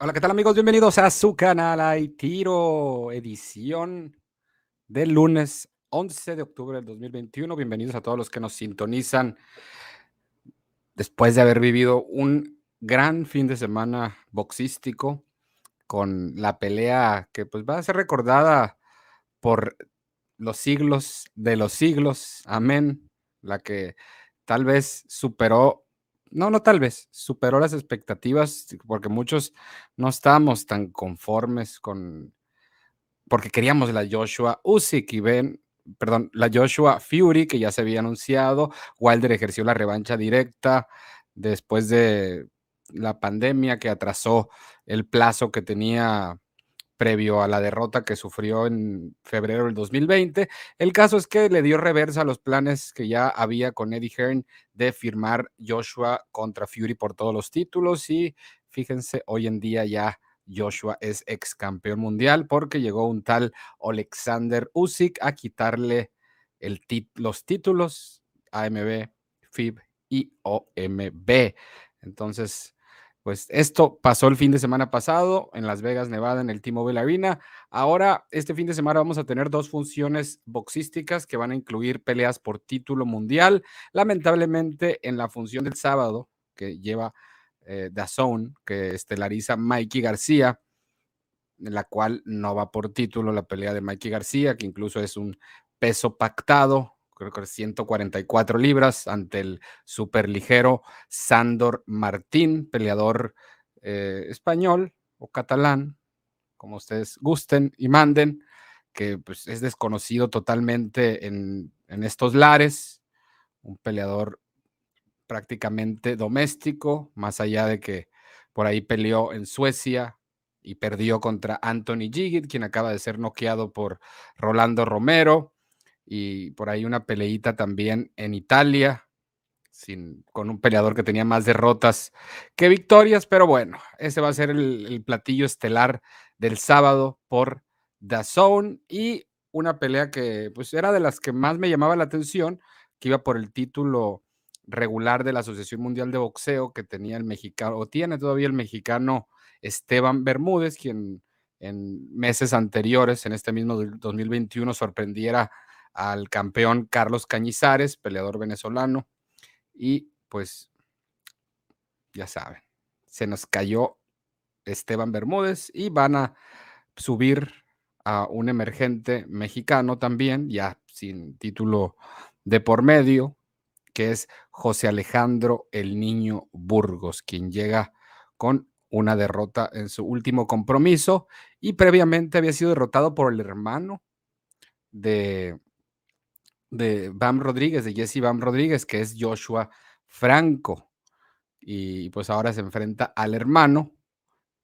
Hola, ¿qué tal amigos? Bienvenidos a su canal Hay Tiro, edición del lunes 11 de octubre del 2021. Bienvenidos a todos los que nos sintonizan después de haber vivido un gran fin de semana boxístico con la pelea que pues va a ser recordada por los siglos de los siglos. Amén. La que tal vez superó no, no tal vez, superó las expectativas porque muchos no estábamos tan conformes con, porque queríamos la Joshua Usyk y ven, perdón, la Joshua Fury que ya se había anunciado, Wilder ejerció la revancha directa después de la pandemia que atrasó el plazo que tenía previo a la derrota que sufrió en febrero del 2020. El caso es que le dio reversa a los planes que ya había con Eddie Hearn de firmar Joshua contra Fury por todos los títulos y fíjense, hoy en día ya Joshua es ex campeón mundial porque llegó un tal Alexander Usyk a quitarle los títulos AMB, FIB y OMB. Entonces, pues esto pasó el fin de semana pasado en Las Vegas, Nevada, en el T-Mobile Arena. Ahora, este fin de semana vamos a tener dos funciones boxísticas que van a incluir peleas por título mundial. Lamentablemente, en la función del sábado, que lleva eh, Zone, que estelariza Mikey García, en la cual no va por título la pelea de Mikey García, que incluso es un peso pactado creo que 144 libras ante el superligero Sandor Martín, peleador eh, español o catalán, como ustedes gusten y manden, que pues, es desconocido totalmente en, en estos lares, un peleador prácticamente doméstico, más allá de que por ahí peleó en Suecia y perdió contra Anthony Gigit, quien acaba de ser noqueado por Rolando Romero y por ahí una peleita también en Italia, sin, con un peleador que tenía más derrotas que victorias, pero bueno, ese va a ser el, platillo estelar del sábado por Zone y una pelea que pues era de las que más me llamaba la atención, que iba por el título regular de la Asociación Mundial de Boxeo que tenía el mexicano, o tiene todavía el mexicano Esteban Bermúdez, quien en meses anteriores, en este mismo 2021, sorprendiera al campeón Carlos Cañizares, peleador venezolano, y pues ya saben, se nos cayó Esteban Bermúdez y van a subir a un emergente mexicano también, ya sin título de por medio, que es José Alejandro el Niño Burgos, quien llega con una derrota en su último compromiso y previamente había sido derrotado por el hermano de de Bam Rodríguez, de Jesse Bam Rodríguez, que es Joshua Franco. Y pues ahora se enfrenta al hermano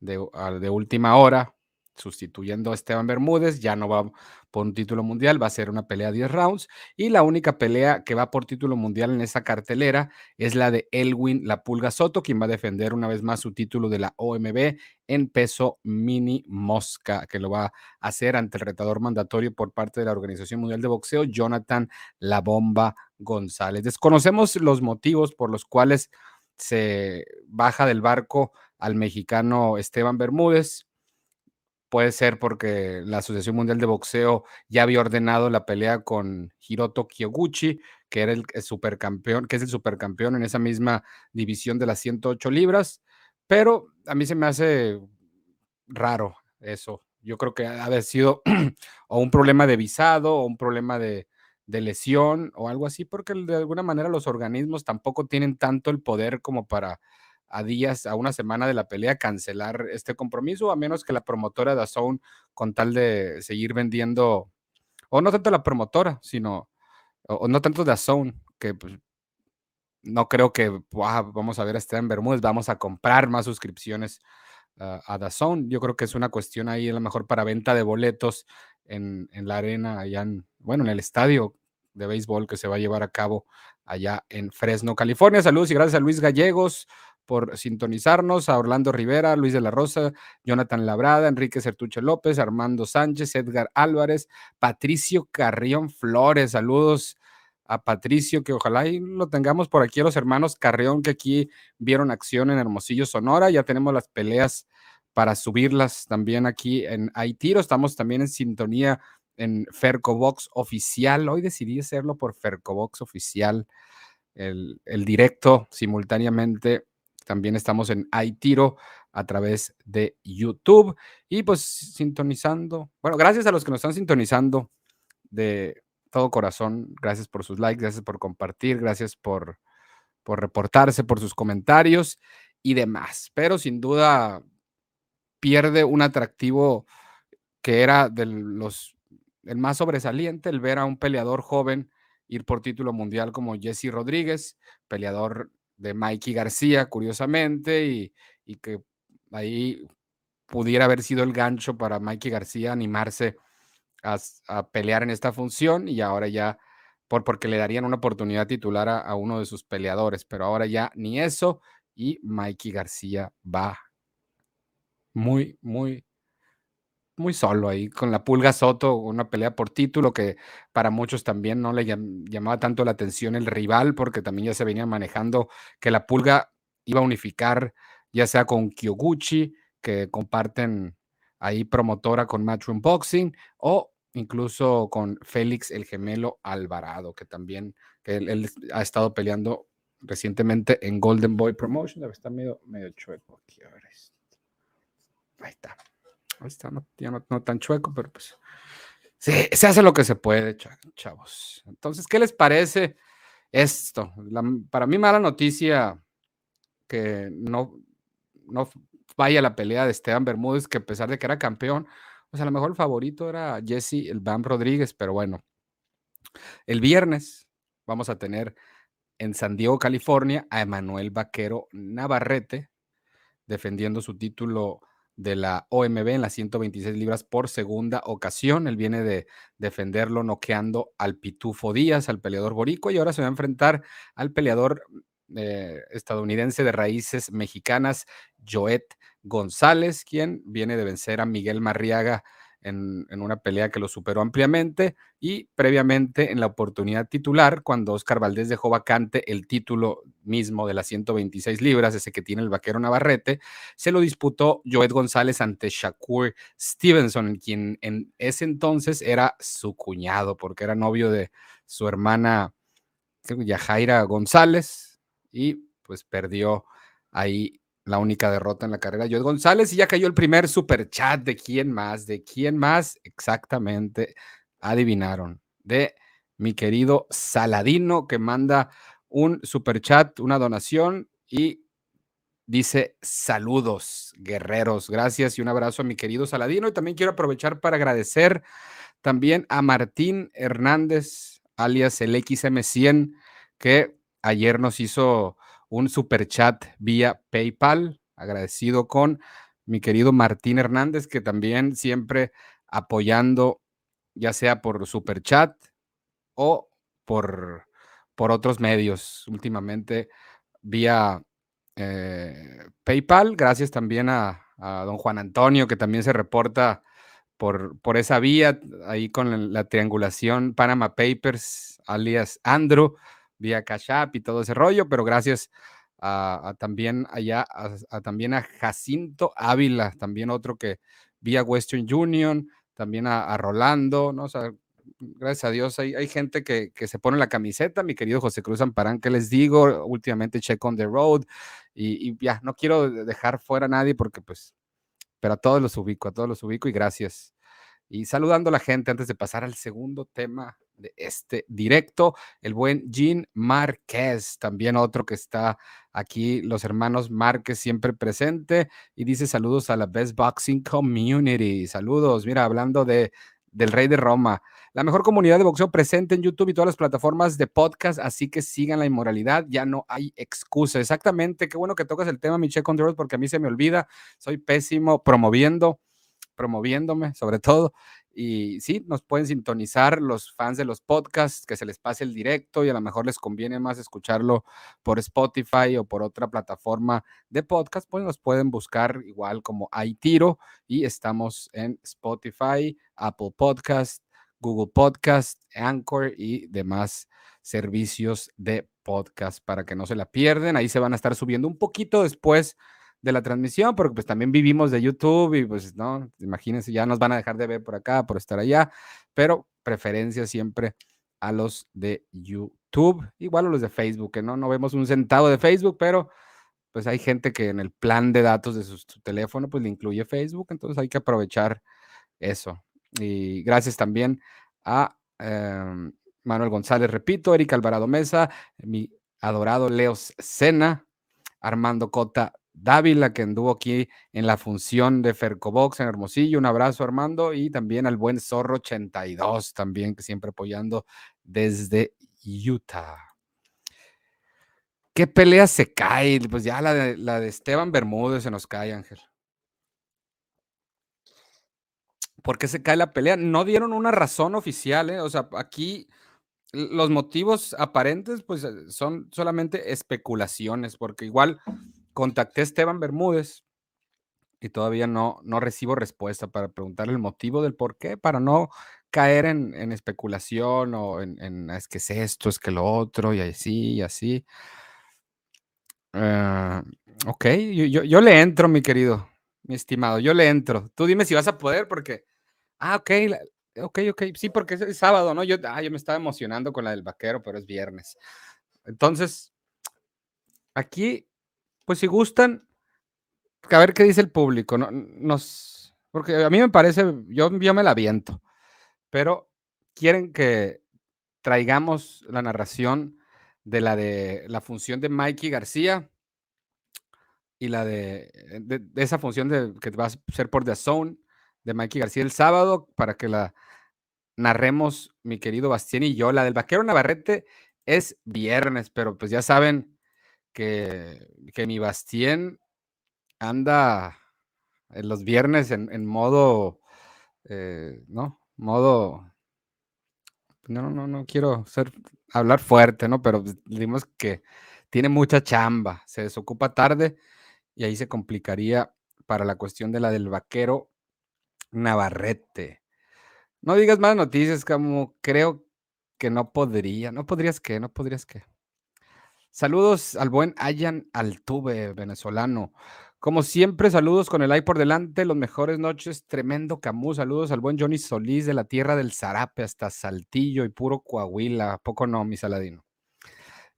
de, de última hora, sustituyendo a Esteban Bermúdez, ya no va por un título mundial, va a ser una pelea 10 rounds y la única pelea que va por título mundial en esa cartelera es la de Elwin La Pulga Soto, quien va a defender una vez más su título de la OMB en peso mini mosca, que lo va a hacer ante el retador mandatorio por parte de la Organización Mundial de Boxeo, Jonathan La Bomba González. Desconocemos los motivos por los cuales se baja del barco al mexicano Esteban Bermúdez Puede ser porque la Asociación Mundial de Boxeo ya había ordenado la pelea con Hiroto Kyoguchi, que era el, supercampeón, que es el supercampeón en esa misma división de las 108 libras. Pero a mí se me hace raro eso. Yo creo que ha sido o un problema de visado o un problema de, de lesión o algo así, porque de alguna manera los organismos tampoco tienen tanto el poder como para a días, a una semana de la pelea, cancelar este compromiso, a menos que la promotora de Zone, con tal de seguir vendiendo, o no tanto la promotora, sino, o, no tanto de Zone, que pues, no creo que vamos a ver a Esteban Bermúdez, vamos a comprar más suscripciones a Dazón. Yo creo que es una cuestión ahí a lo mejor para venta de boletos en, en la arena, allá en, bueno, en el estadio de béisbol que se va a llevar a cabo allá en Fresno, California. Saludos y gracias a Luis Gallegos, por sintonizarnos, a Orlando Rivera, Luis de la Rosa, Jonathan Labrada, Enrique Certuche López, Armando Sánchez, Edgar Álvarez, Patricio Carrión Flores. Saludos a Patricio, que ojalá y lo tengamos por aquí a los hermanos Carrión, que aquí vieron acción en Hermosillo, Sonora. Ya tenemos las peleas para subirlas también aquí en Aitiro. Estamos también en sintonía en Fercobox oficial. Hoy decidí hacerlo por Fercobox oficial, el, el directo simultáneamente. También estamos en Aitiro a través de YouTube y pues sintonizando. Bueno, gracias a los que nos están sintonizando de todo corazón. Gracias por sus likes, gracias por compartir, gracias por, por reportarse, por sus comentarios y demás. Pero sin duda pierde un atractivo que era de los el más sobresaliente, el ver a un peleador joven ir por título mundial como Jesse Rodríguez, peleador de Mikey García, curiosamente, y, y que ahí pudiera haber sido el gancho para Mikey García animarse a, pelear en esta función y ahora ya, por, porque le darían una oportunidad titular a, a, uno de sus peleadores, pero ahora ya ni eso y Mikey García va. Muy, muy, muy solo ahí con la Pulga Soto, una pelea por título que para muchos también no le llamaba tanto la atención el rival porque también ya se venía manejando que la Pulga iba a unificar ya sea con Kyoguchi, que comparten ahí promotora con Matchroom Boxing, o incluso con Félix el gemelo Alvarado, que también que él, ha estado peleando recientemente en Golden Boy Promotion. Está medio, medio chueco aquí. A ver. Ahí está. Ahí está, no, no, tan chueco, pero pues se hace lo que se puede, chavos. Entonces, ¿qué les parece esto? para mí, mala noticia que no, no vaya la pelea de Esteban Bermúdez, que a pesar de que era campeón, pues a lo mejor el favorito era Jesse el Bam Rodríguez, pero bueno. El viernes vamos a tener en San Diego, California, a Emanuel Vaquero Navarrete defendiendo su título de la OMB en las 126 libras por segunda ocasión. Él viene de defenderlo noqueando al Pitufo Díaz, al peleador borico, y ahora se va a enfrentar al peleador eh, estadounidense de raíces mexicanas, Joet González, quien viene de vencer a Miguel Marriaga en, una pelea que lo superó ampliamente y previamente en la oportunidad titular, cuando Oscar Valdés dejó vacante el título mismo de las 126 libras, ese que tiene el vaquero Navarrete, se lo disputó Joet González ante Shakur Stevenson, quien en ese entonces era su cuñado, porque era novio de su hermana Yajaira González y pues perdió ahí la única derrota en la carrera. Joel González y ya cayó el primer super chat de quién más, de quién más exactamente adivinaron, de mi querido Saladino que manda un super chat, una donación y dice saludos guerreros, gracias y un abrazo a mi querido Saladino y también quiero aprovechar para agradecer también a Martín Hernández alias el XM100 que ayer nos hizo un super chat vía PayPal. Agradecido con mi querido Martín Hernández, que también siempre apoyando, ya sea por super chat o por, por otros medios, últimamente vía eh, PayPal. Gracias también a, don Juan Antonio, que también se reporta por, por esa vía, ahí con la, triangulación Panama Papers, alias Andrew vía Cash App y todo ese rollo, pero gracias a, también allá, a, también a Jacinto Ávila, también otro que vía Western Union, también a, Rolando, ¿no? O gracias a Dios hay, hay gente que, que, se pone la camiseta, mi querido José Cruz Amparán, que les digo, últimamente check on the road y ya, no quiero dejar fuera a nadie porque pues, pero a todos los ubico, a todos los ubico y gracias. Y saludando a la gente antes de pasar al segundo tema de este directo, el buen Jean Márquez, también otro que está aquí, los hermanos Márquez siempre presente y dice saludos a la Best Boxing Community. Saludos, mira, hablando de del Rey de Roma, la mejor comunidad de boxeo presente en YouTube y todas las plataformas de podcast, así que sigan la inmoralidad, ya no hay excusa. Exactamente, qué bueno que tocas el tema, Michelle Control, porque a mí se me olvida, soy pésimo promoviendo promoviéndome sobre todo. Y sí, nos pueden sintonizar los fans de los podcasts, que se les pase el directo y a lo mejor les conviene más escucharlo por Spotify o por otra plataforma de podcast, pues nos pueden buscar igual como Aitiro y estamos en Spotify, Apple Podcast, Google Podcast, Anchor y demás servicios de podcast para que no se la pierden. Ahí se van a estar subiendo un poquito después de la transmisión, porque pues también vivimos de YouTube y pues no, imagínense, ya nos van a dejar de ver por acá, por estar allá, pero preferencia siempre a los de YouTube, igual a los de Facebook, que no, no vemos un centavo de Facebook, pero pues hay gente que en el plan de datos de su, teléfono pues le incluye Facebook, entonces hay que aprovechar eso. Y gracias también a em, Manuel González, repito, Erika Alvarado Mesa, mi adorado Leos Sena, Armando Cota Dávila, que anduvo aquí en la función de Fercobox en Hermosillo. Un abrazo, Armando, y también al buen Zorro 82, también, que siempre apoyando desde Utah. ¿Qué pelea se cae? Pues ya la de, la de Esteban Bermúdez se nos cae, Ángel. ¿Por qué se cae la pelea? No dieron una razón oficial, ¿eh? O sea, aquí los motivos aparentes, pues son solamente especulaciones, porque igual contacté a Esteban Bermúdez y todavía no, no recibo respuesta para preguntarle el motivo del por qué, para no caer en, especulación o en, es que es esto, es que lo otro, y así, y así. Ah, ok, yo, yo, le entro, mi querido, mi estimado, yo le entro. Tú dime si vas a poder, porque, ah, ok, ok, ok, sí, porque es, sábado, ¿no? Yo, ah, yo me estaba emocionando con la del vaquero, pero es viernes. Entonces, aquí pues si gustan, a ver qué dice el público. No, nos, porque a mí me parece, yo, yo me la viento, pero quieren que traigamos la narración de la de la función de Mikey García y la de, esa función de, que va a ser por The Zone de Mikey García el sábado para que la narremos mi querido Bastien y yo. La del Vaquero Navarrete es viernes, pero pues ya saben que, que mi Bastien anda en los viernes en, modo, eh, ¿no? Modo, no, no, no quiero ser, hablar fuerte, ¿no? Pero digamos que tiene mucha chamba, se desocupa tarde y ahí se complicaría para la cuestión de la del vaquero Navarrete. No digas más noticias, como creo que no podría, no podrías que, no podrías que. Saludos al buen Ayan Altuve, venezolano. Como siempre, saludos con el like por delante, los mejores noches, tremendo Camus. Saludos al buen Johnny Solís de la tierra del Zarape hasta Saltillo y puro Coahuila. Poco no, mi Saladino.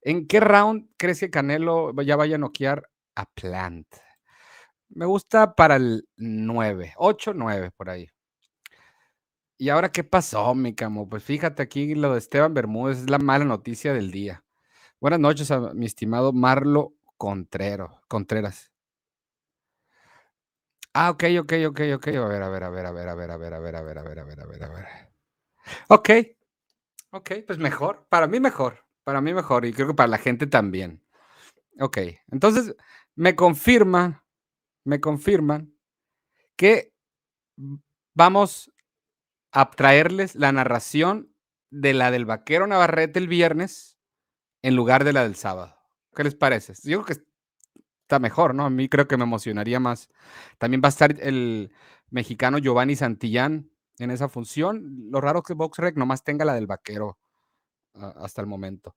¿En qué round crees que Canelo ya vaya a noquear a Plant? Me gusta para el 9, 8, 9 por ahí. ¿Y ahora qué pasó, mi Camo? Pues fíjate aquí lo de Esteban Bermúdez es la mala noticia del día. Buenas noches a mi estimado Marlo Contrero, Contreras. Ah, ok, ok, ok, ok. A ver, a ver, a ver, a ver, a ver, a ver, a ver, a ver, a ver, a ver, a ver, a ver. Ok, ok, pues mejor. Para mí mejor. Para mí mejor. Y creo que para la gente también. Ok, entonces me confirma, me confirman que vamos a traerles la narración de la del vaquero Navarrete el viernes en lugar de la del sábado. ¿Qué les parece? Yo creo que está mejor, ¿no? A mí creo que me emocionaría más. También va a estar el mexicano Giovanni Santillán en esa función. Lo raro que VoxRec nomás tenga la del vaquero hasta el momento.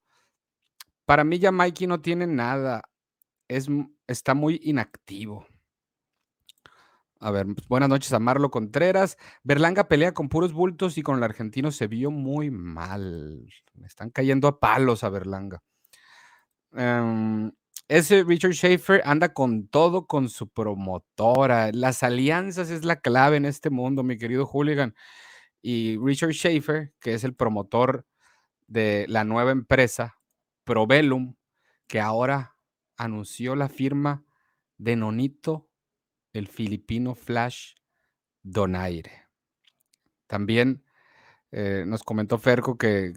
Para mí ya Mikey no tiene nada. Es, está muy inactivo. A ver, buenas noches a Marlo Contreras. Berlanga pelea con puros bultos y con el argentino se vio muy mal. Me están cayendo a palos a Berlanga. Em, ese Richard Schaefer anda con todo con su promotora. Las alianzas es la clave en este mundo, mi querido Hooligan. Y Richard Schaefer, que es el promotor de la nueva empresa, Probellum, que ahora anunció la firma de Nonito el filipino Flash Donaire. También eh, nos comentó Ferco que,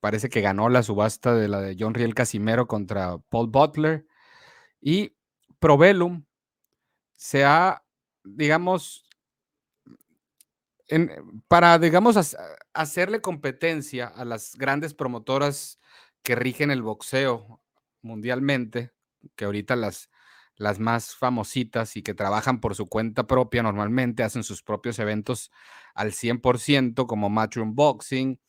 parece que ganó la subasta de la de John Riel Casimero contra Paul Butler. Y Probellum se ha, digamos, para, digamos, hacerle competencia a las grandes promotoras que rigen el boxeo mundialmente, que ahorita las, las más famositas y que trabajan por su cuenta propia normalmente, hacen sus propios eventos al 100%, como Matchroom Boxing,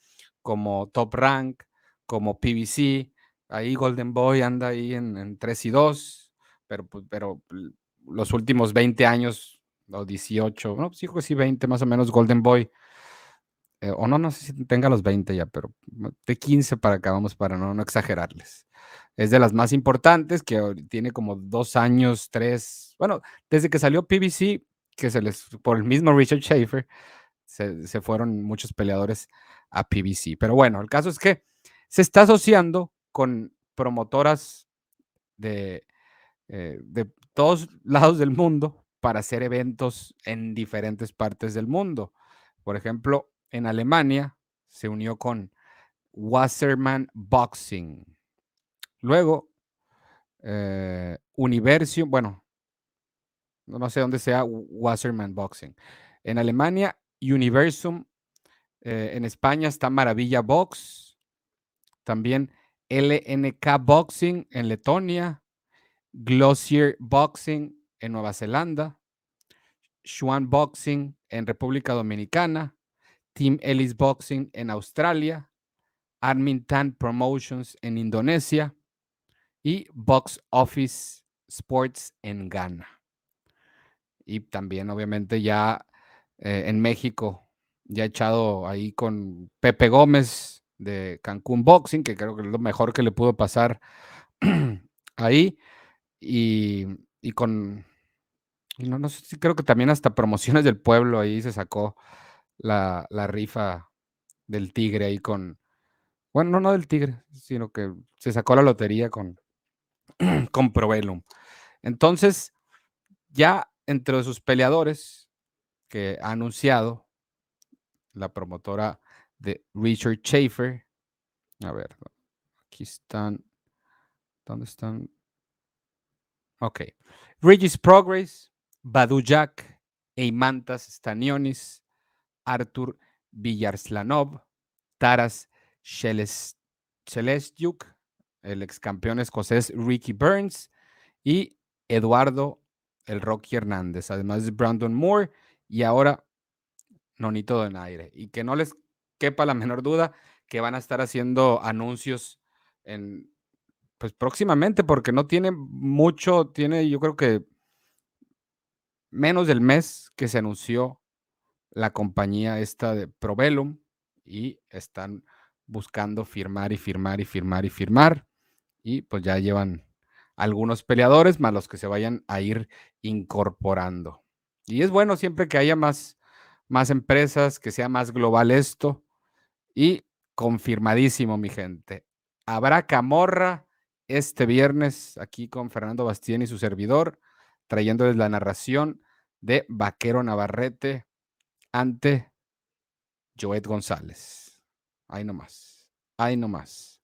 como Top Rank, como PBC. Ahí Golden Boy anda ahí en, 3 y 2, pero, pero los últimos 20 años o 18, no, sí, sí, 20 más o menos Golden Boy. Eh, o no, no sé si tenga los 20 ya, pero de 15 para acá, vamos para no, no exagerarles. Es de las más importantes, que tiene como dos años, tres, bueno, desde que salió PBC, que se les, por el mismo Richard Schaefer, se, se fueron muchos peleadores a PBC. Pero bueno, el caso es que se está asociando con promotoras de, eh, de todos lados del mundo para hacer eventos en diferentes partes del mundo. Por ejemplo, en Alemania se unió con Wasserman Boxing. Luego, eh, Universium, bueno, no sé dónde sea Wasserman Boxing. En Alemania, Universum. Eh, en España está Maravilla Box. También LNK Boxing en Letonia. Glossier Boxing en Nueva Zelanda. Swan Boxing en República Dominicana. Team Ellis Boxing en Australia, Armintan Promotions en Indonesia y Box Office Sports en Ghana. Y también, obviamente, ya eh, en México, ya echado ahí con Pepe Gómez de Cancún Boxing, que creo que es lo mejor que le pudo pasar ahí. Y, con, no, no sé creo que también hasta promociones del pueblo ahí se sacó la, rifa del tigre ahí con, bueno, no, no del tigre, sino que se sacó la lotería con, con Provelum. Entonces, ya entre sus peleadores que ha anunciado la promotora de Richard Schaefer, a ver, aquí están, ¿dónde están? Ok, Regis Progress, Badu Jack, Eimantas Stanionis, Artur Villarslanov, Taras Celestiuk, el ex campeón escocés Ricky Burns y Eduardo el Rocky Hernández, además de Brandon Moore y ahora Nonito Donaire. Y que no les quepa la menor duda que van a estar haciendo anuncios en, pues próximamente, porque no tiene mucho, tiene yo creo que menos del mes que se anunció la compañía esta de Provelum y están buscando firmar y firmar y firmar y firmar. Y pues ya llevan algunos peleadores más los que se vayan a ir incorporando. Y es bueno siempre que haya más, más empresas, que sea más global esto. Y confirmadísimo, mi gente. Habrá camorra este viernes aquí con Fernando Bastien y su servidor, trayéndoles la narración de Vaquero Navarrete ante Joet González. Ahí nomás. Ahí nomás.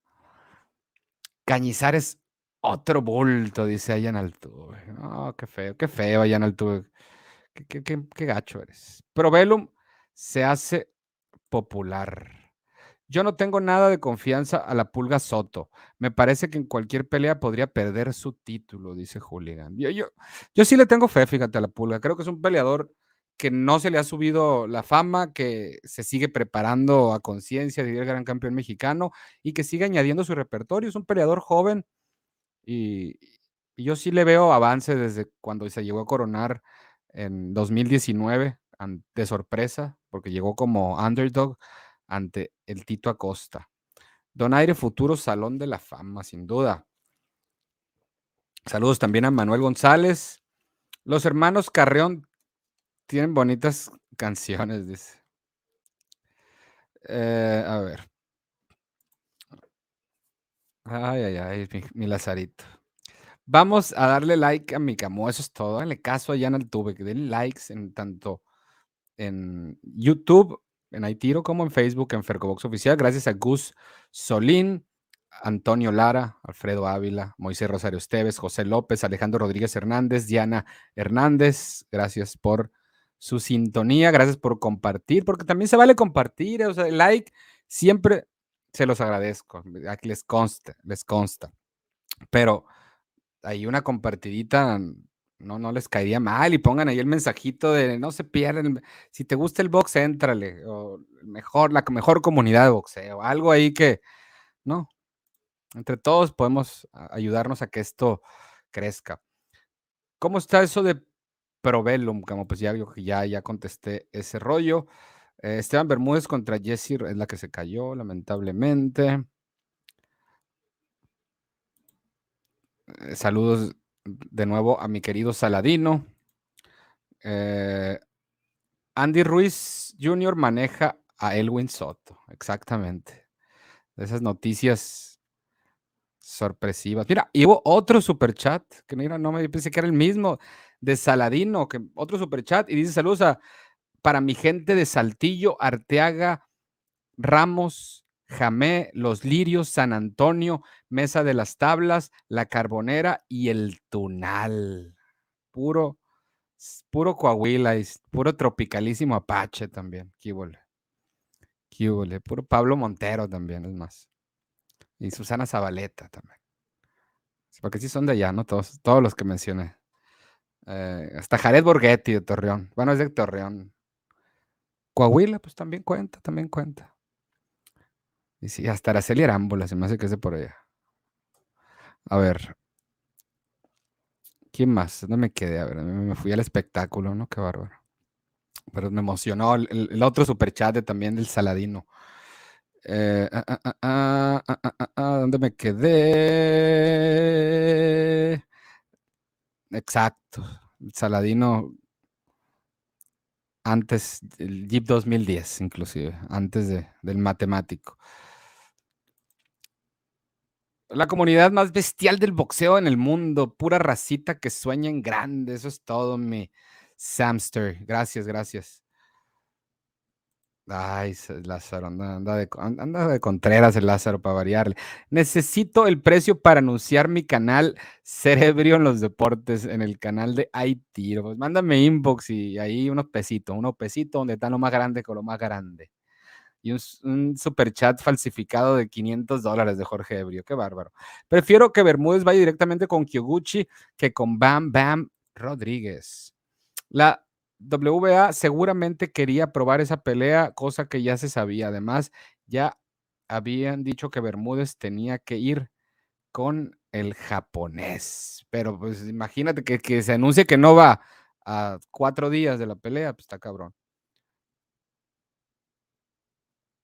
Cañizares, otro bulto, dice Ayan Altuve. Oh, qué feo, qué feo, Ayan Altuve. Qué, qué, qué gacho eres. Provelum se hace popular. Yo no tengo nada de confianza a la Pulga Soto. Me parece que en cualquier pelea podría perder su título, dice Julián. Yo, yo, yo sí le tengo fe, fíjate, a la Pulga. Creo que es un peleador que no se le ha subido la fama, que se sigue preparando a conciencia ser el gran campeón mexicano y que sigue añadiendo su repertorio. Es un peleador joven y, yo sí le veo avance desde cuando se llegó a coronar en 2019 de sorpresa, porque llegó como underdog ante el Tito Acosta. Donaire Futuro Salón de la Fama, sin duda. Saludos también a Manuel González. Los hermanos Carreón tienen bonitas canciones, dice. Eh, a ver. Ay, ay, ay, mi, Lazarito. Vamos a darle like a mi camo, eso es todo. Dale caso a Jan Altuve, que den likes en tanto en YouTube, en Aitiro, como en Facebook, en Fercobox Oficial. Gracias a Gus Solín, Antonio Lara, Alfredo Ávila, Moisés Rosario Esteves, José López, Alejandro Rodríguez Hernández, Diana Hernández. Gracias por su sintonía, gracias por compartir, porque también se vale compartir, o sea, el like siempre se los agradezco, aquí les consta, les consta, pero hay una compartidita, no, no les caería mal y pongan ahí el mensajito de no se pierden, si te gusta el box, éntrale, o mejor, la mejor comunidad de boxeo, algo ahí que, ¿no? Entre todos podemos ayudarnos a que esto crezca. ¿Cómo está eso de Provelum? Como pues ya, ya, ya contesté ese rollo. Eh, Esteban Bermúdez contra Jesse es la que se cayó, lamentablemente. Saludos de nuevo a mi querido Saladino. Eh, Andy Ruiz Jr. maneja a Elwin Soto, exactamente. Esas noticias sorpresivas. Mira, y hubo otro superchat, que mira, no me pensé que era el mismo, de Saladino, que otro superchat, y dice saludos a, para mi gente de Saltillo, Arteaga, Ramos, Jamé, Los Lirios, San Antonio, Mesa de las Tablas, La Carbonera y El Tunal. Puro, puro Coahuila, y puro tropicalísimo Apache también. Quíbole. Quíbole. Puro Pablo Montero también, es más. Y Susana Zabaleta también. Porque sí son de allá, ¿no? Todos, todos los que mencioné. Eh, hasta Jared Borghetti de Torreón. Bueno, es de Torreón. Coahuila, pues también cuenta, también cuenta. Y sí, hasta Araceli Arámbula, se me hace que es por allá. A ver. ¿Quién más? ¿Dónde me quedé? A ver, me fui al espectáculo, ¿no? Qué bárbaro. Pero me emocionó el, el otro superchat de, también del Saladino. Eh, ah, ah, ah, ¿Dónde me quedé? Exacto. Saladino antes, el Jeep 2010, inclusive, antes de, del matemático. La comunidad más bestial del boxeo en el mundo, pura racita que sueña en grande, eso es todo, mi Samster. Gracias, gracias. Ay, Lázaro, anda, de, anda de Contreras el Lázaro para variarle. Necesito el precio para anunciar mi canal Cerebrio en los Deportes en el canal de Haití. Pues mándame inbox y ahí unos pesitos, unos pesitos donde está lo más grande con lo más grande. Y un, un super chat falsificado de 500 dólares de Jorge Ebrio. Qué bárbaro. Prefiero que Bermúdez vaya directamente con Kyoguchi que con Bam Bam Rodríguez. La WBA seguramente quería probar esa pelea, cosa que ya se sabía. Además, ya habían dicho que Bermúdez tenía que ir con el japonés. Pero pues imagínate que, que se anuncie que no va a cuatro días de la pelea, pues está cabrón.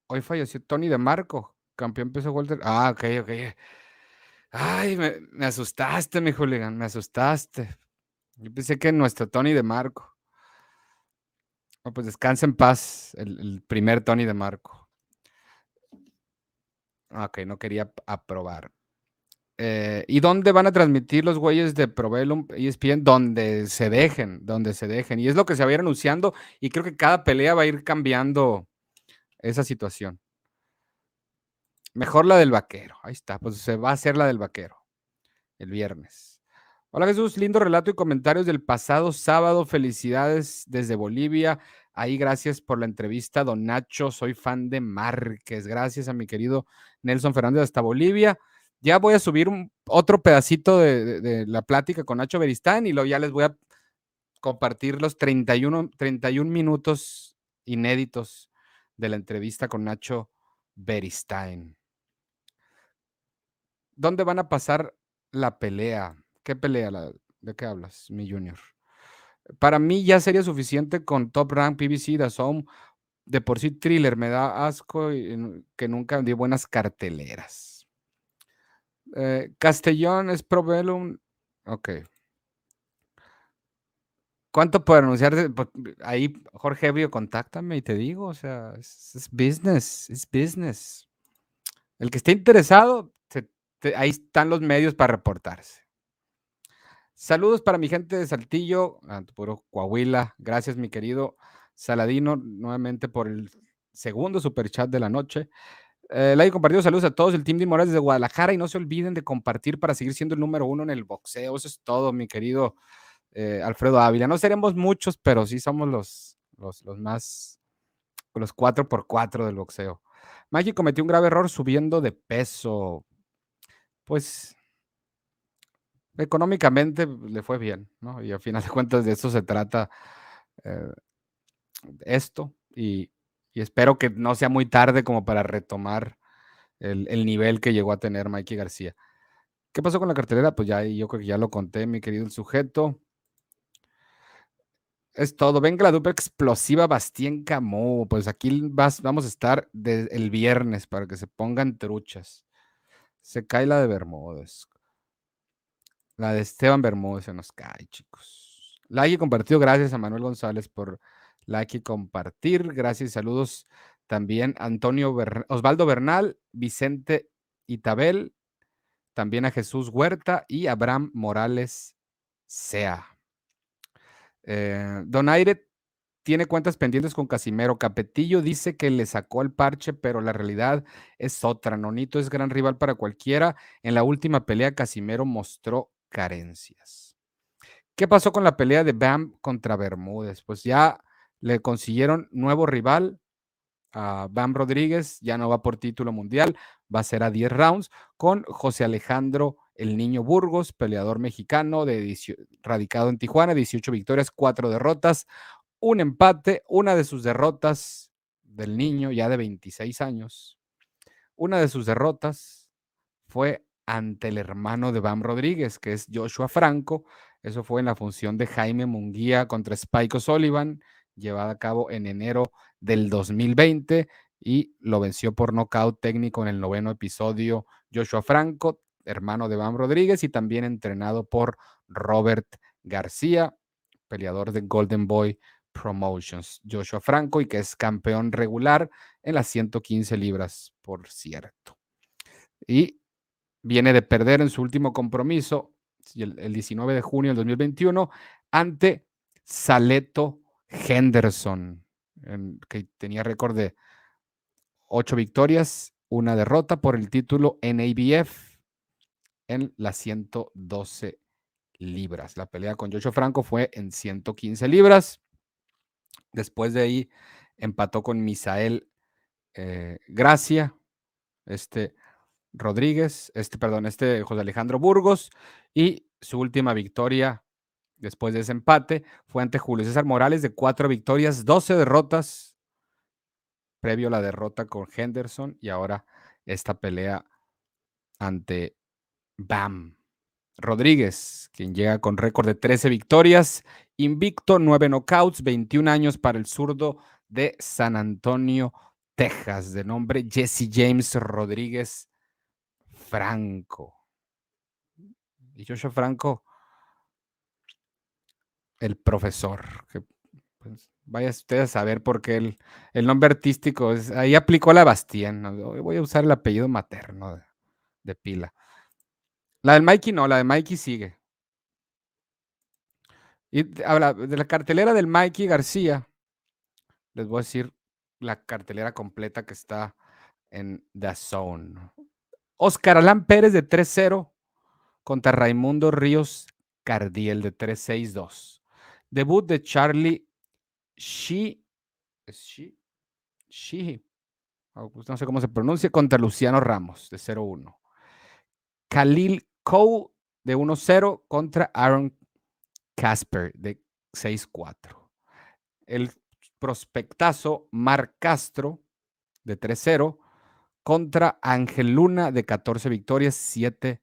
Hoy falleció Tony de Marco, campeón peso Walter. Ah, ok, ok. Ay, me, me asustaste, mi Julián, me asustaste. Yo pensé que nuestro Tony de Marco pues descansa en paz el, primer Tony de Marco. Ok, no quería aprobar. Eh, ¿Y dónde van a transmitir los güeyes de Provelum y ESPN? Donde se dejen, donde se dejen. Y es lo que se va a ir anunciando y creo que cada pelea va a ir cambiando esa situación. Mejor la del vaquero. Ahí está, pues se va a hacer la del vaquero el viernes. Hola Jesús, lindo relato y comentarios del pasado sábado. Felicidades desde Bolivia. Ahí gracias por la entrevista, don Nacho. Soy fan de Márquez. Gracias a mi querido Nelson Fernández hasta Bolivia. Ya voy a subir otro pedacito de, la plática con Nacho Beristán y luego ya les voy a compartir los 31, 31 minutos inéditos de la entrevista con Nacho Beristain. ¿Dónde van a pasar la pelea? ¿Qué pelea? ¿De qué hablas, mi junior? Para mí ya sería suficiente con Top Rank, PBC, Dazón, de por sí thriller, me da asco y, que nunca di buenas carteleras. Eh, Castellón es Provelum. Ok. ¿Cuánto puedo anunciar? Pues, ahí, Jorge Ebrio, contáctame y te digo, o sea, es, business, es business. El que esté interesado, ahí están los medios para reportarse. Saludos para mi gente de Saltillo, puro Coahuila. Gracias, mi querido Saladino, nuevamente por el segundo super chat de la noche. Eh, like compartido, saludos a todos, el team de Morales de Guadalajara y no se olviden de compartir para seguir siendo el número uno en el boxeo. Eso es todo, mi querido eh, Alfredo Ávila. No seremos muchos, pero sí somos los, los, los más, los 4 por 4 del boxeo. Maggie cometió un grave error subiendo de peso. Pues económicamente pues, le fue bien, ¿no? Y al final de cuentas de eso se trata eh, esto y, espero que no sea muy tarde como para retomar el, nivel que llegó a tener Mikey García. ¿Qué pasó con la cartelera? Pues ya yo creo que ya lo conté, mi querido sujeto. Es todo. Venga la dupla explosiva Bastien Camo. Pues aquí vamos a estar el viernes para que se pongan truchas. Se cae la de Bermúdez. La de Esteban Bermúdez se nos cae, chicos. Like y compartido. Gracias a Manuel González por like y compartir. Gracias y saludos también a Antonio Osvaldo Bernal, Vicente Itabel, también a Jesús Huerta y Abraham Morales Sea. Eh, Donaire tiene cuentas pendientes con Casimero. Capetillo dice que le sacó el parche, pero la realidad es otra. Nonito es gran rival para cualquiera. En la última pelea, Casimero mostró carencias. ¿Qué pasó con la pelea de Bam contra Bermúdez? Pues ya le consiguieron nuevo rival a Bam Rodríguez, ya no va por título mundial, va a ser a 10 rounds con José Alejandro el Niño Burgos, peleador mexicano de radicado en Tijuana, 18 victorias, 4 derrotas, un empate, una de sus derrotas del niño ya de 26 años, una de sus derrotas fue ante el hermano de Bam Rodríguez, que es Joshua Franco. Eso fue en la función de Jaime Munguía contra Spike O'Sullivan, llevada a cabo en enero del 2020 y lo venció por nocaut técnico en el noveno episodio Joshua Franco, hermano de Bam Rodríguez y también entrenado por Robert García, peleador de Golden Boy Promotions, Joshua Franco, y que es campeón regular en las 115 libras, por cierto. Y viene de perder en su último compromiso, el, 19 de junio del 2021, ante Saleto Henderson, que tenía récord de ocho victorias, una derrota por el título NABF en las 112 libras. La pelea con Joshua Franco fue en 115 libras. Después de ahí empató con Misael eh, Gracia, este Rodríguez, este, perdón, este José Alejandro Burgos, y su última victoria después de ese empate fue ante Julio César Morales de cuatro victorias, 12 derrotas, previo a la derrota con Henderson y ahora esta pelea ante Bam Rodríguez, quien llega con récord de 13 victorias, invicto, 9 knockouts, 21 años para el zurdo de San Antonio, Texas, de nombre Jesse James Rodríguez Franco. Y Joshua Franco, el profesor, que pues, vaya usted a saber por qué el, el nombre artístico es, ahí aplicó la Bastien, voy a usar el apellido materno de pila. La del Mikey no, la de Mikey sigue. Y habla de la cartelera del Mikey García. Les voy a decir la cartelera completa que está en The Zone. Oscar Alán Pérez de 3-0 contra Raimundo Ríos Cardiel de 3-6-2. Debut de Charlie Shi. Oh, pues no sé cómo se pronuncia. Contra Luciano Ramos de 0-1. Khalil Cole de 1-0 contra Aaron Casper de 6-4. El prospectazo Marc Castro de 3-0 contra Ángel Luna de 14 victorias, 7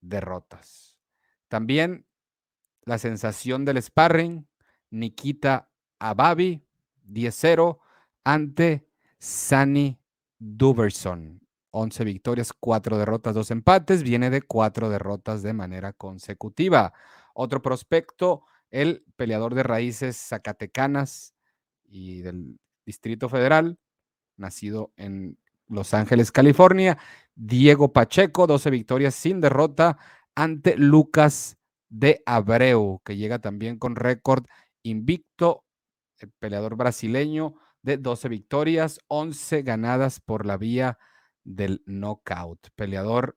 derrotas. También la sensación del sparring, Nikita Ababi, 10-0 ante Sani Duverson 11 victorias, 4 derrotas, 2 empates. Viene de 4 derrotas de manera consecutiva. Otro prospecto, el peleador de raíces zacatecanas y del Distrito Federal, nacido en Los Ángeles, California. Diego Pacheco, 12 victorias sin derrota ante Lucas de Abreu, que llega también con récord invicto, el peleador brasileño de 12 victorias, 11 ganadas por la vía del knockout. Peleador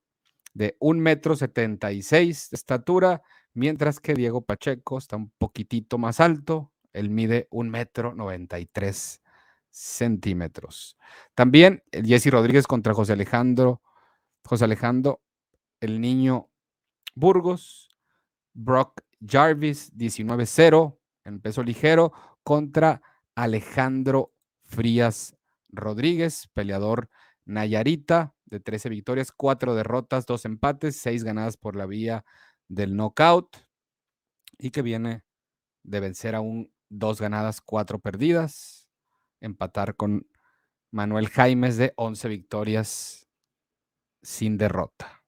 de un metro setenta y seis de estatura, mientras que Diego Pacheco está un poquitito más alto. Él mide un metro noventa y tres centímetros. También Jesse Rodríguez contra José Alejandro, José Alejandro, el niño Burgos, Brock Jarvis 19-0 en peso ligero contra Alejandro Frías Rodríguez, peleador Nayarita, de 13 victorias, 4 derrotas, 2 empates, 6 ganadas por la vía del knockout y que viene de vencer a un dos ganadas, cuatro perdidas. Empatar con Manuel Jaimes de 11 victorias sin derrota.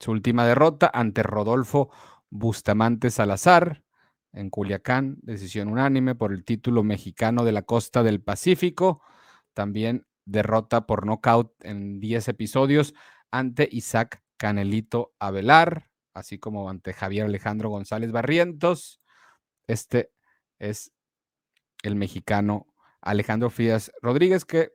Su última derrota ante Rodolfo Bustamante Salazar en Culiacán, decisión unánime por el título mexicano de la costa del Pacífico. También derrota por nocaut en 10 episodios ante Isaac Canelito Avelar, así como ante Javier Alejandro González Barrientos. Este es el mexicano Alejandro Frías Rodríguez, que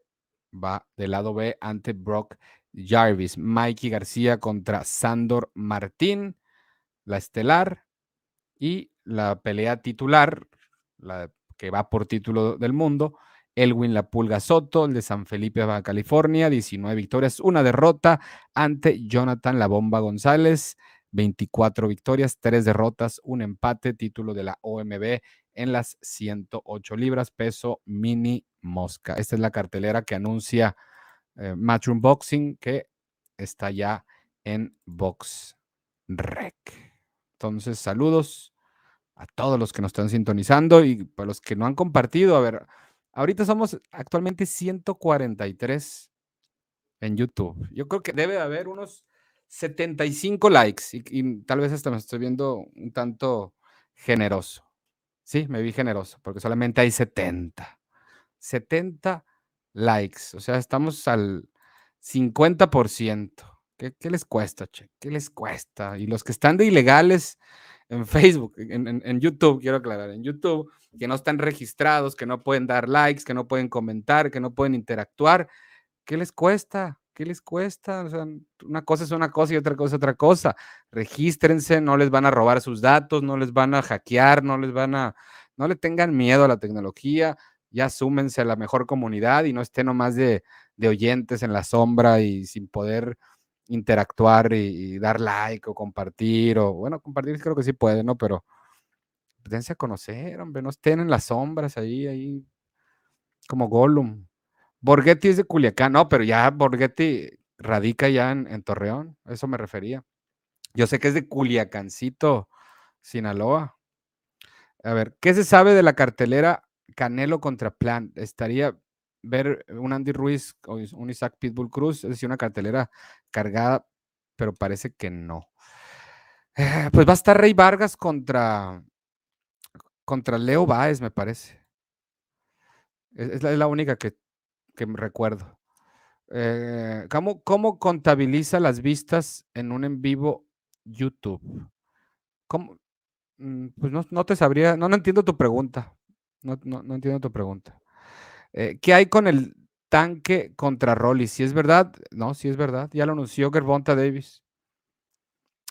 va del lado B ante Brock Jarvis. Mikey García contra Sandor Martín, la estelar. Y la pelea titular, la que va por título del mundo, Elwin La Pulga Soto, el de San Felipe, Baja California, 19 victorias, una derrota ante Jonathan La Bomba González, 24 victorias, 3 derrotas, un empate, título de la OMB en las 108 libras, peso mini mosca. Esta es la cartelera que anuncia eh, Matchroom Boxing, que está ya en Box Rec. Entonces, saludos a todos los que nos están sintonizando y para los que no han compartido. A ver, ahorita somos actualmente 143 en YouTube. Yo creo que debe haber unos 75 likes y, tal vez hasta me estoy viendo un tanto generoso. Sí, me vi generoso porque solamente hay 70. 70 likes. O sea, estamos al 50%. ¿Qué, qué les cuesta, che? ¿Qué les cuesta? Y los que están de ilegales, en Facebook, en, YouTube, quiero aclarar, en YouTube, que no están registrados, que no pueden dar likes, que no pueden comentar, que no pueden interactuar. ¿Qué les cuesta? ¿Qué les cuesta? O sea, una cosa es una cosa y otra cosa es otra cosa. Regístrense, no les van a robar sus datos, no les van a hackear, no les van a, no le tengan miedo a la tecnología, ya súmense a la mejor comunidad y no estén nomás de, de oyentes en la sombra y sin poder interactuar y, dar like o compartir, o bueno, compartir creo que sí puede, ¿no? Pero dense a conocer, hombre, no estén en las sombras ahí, ahí, como Gollum. Borghetti es de Culiacán, no, pero ya Borghetti radica ya en, Torreón, eso me refería. Yo sé que es de Culiacancito, Sinaloa. A ver, ¿qué se sabe de la cartelera Canelo contra Plan? Estaría ver un Andy Ruiz o un Isaac Pitbull Cruz, es decir, una cartelera cargada, pero parece que no. Eh, pues va a estar Rey Vargas contra, contra Leo Báez, me parece. Es, la, única que, me recuerdo. Eh, ¿cómo, contabiliza las vistas en un en vivo YouTube? ¿Cómo? Mm, pues no, te sabría, no, no entiendo tu pregunta. No, no entiendo tu pregunta. Eh, ¿Qué hay con el tanque contra Rolly? Si es verdad, no, si es verdad. Ya lo anunció Gervonta Davis.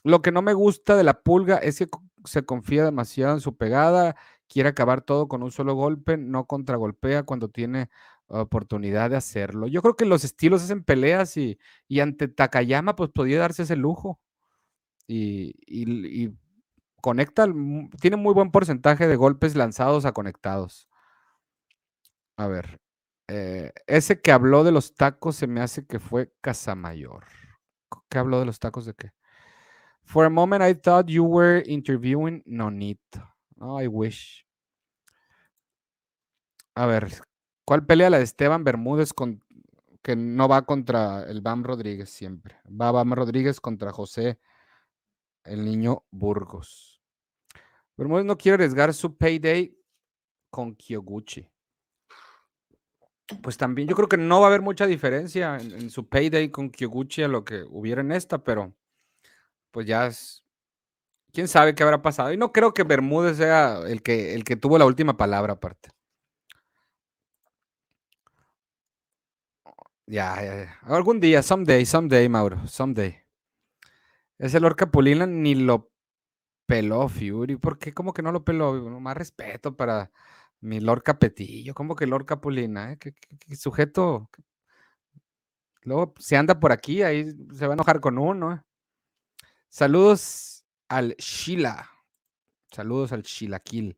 Lo que no me gusta de la pulga es que se confía demasiado en su pegada, quiere acabar todo con un solo golpe, no contragolpea cuando tiene oportunidad de hacerlo. Yo creo que los estilos hacen peleas y, ante Takayama pues podía darse ese lujo. Y, y conecta, tiene muy buen porcentaje de golpes lanzados a conectados. A ver, eh, ese que habló de los tacos se me hace que fue Casamayor. ¿Qué habló de los tacos de qué? For a moment I thought you were interviewing Nonito. Oh, I wish. A ver, ¿cuál pelea la de Esteban Bermúdez con, que no va contra el Bam Rodríguez siempre? Va Bam Rodríguez contra José, el niño Burgos. Bermúdez no quiere arriesgar su payday con Kyoguchi pues también yo creo que no va a haber mucha diferencia en, su payday con Kyoguchi a lo que hubiera en esta, pero pues ya es, quién sabe qué habrá pasado. Y no creo que Bermúdez sea el que, el que tuvo la última palabra aparte. Ya, ya, ya. Algún día, someday, someday, Mauro, someday. Ese Lord Capulina ni lo peló Fury. ¿Por qué? ¿Cómo que no lo peló? Más respeto para mi Lord Capetillo, ¿cómo que Lord Capulina? Eh? ¿Qué, sujeto? Luego, si anda por aquí, ahí se va a enojar con uno. Eh. Saludos al Shila. Saludos al Shilaquil.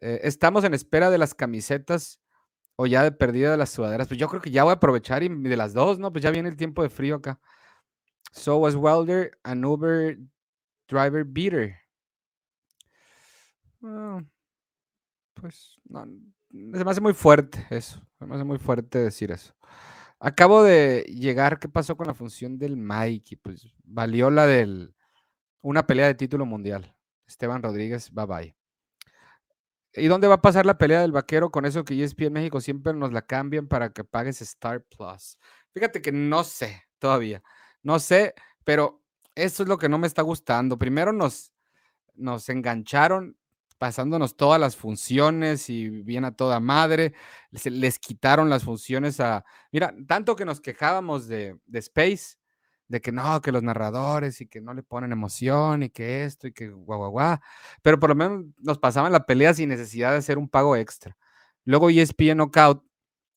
Eh, estamos en espera de las camisetas o ya de perdida de las sudaderas. Pues yo creo que ya voy a aprovechar y de las dos, ¿no? Pues ya viene el tiempo de frío acá. So was Welder an Uber driver beater. Ah, pues, no, se me hace muy fuerte eso. Se me hace muy fuerte decir eso. Acabo de llegar, ¿qué pasó con la función del Mike? Pues valió la del una pelea de título mundial. Esteban Rodríguez, bye bye. ¿Y dónde va a pasar la pelea del vaquero con eso que ESPN México siempre nos la cambian para que pagues Star Plus? Fíjate que no sé todavía. No sé, pero eso es lo que no me está gustando. Primero nos, nos engancharon pasándonos todas las funciones y bien a toda madre. Les, les quitaron las funciones a... Mira, tanto que nos quejábamos de, de Space, de que no, que los narradores y que no le ponen emoción y que esto y que guau, guau, guau. Pero por lo menos nos pasaban la pelea sin necesidad de hacer un pago extra. Luego ESPN Knockout,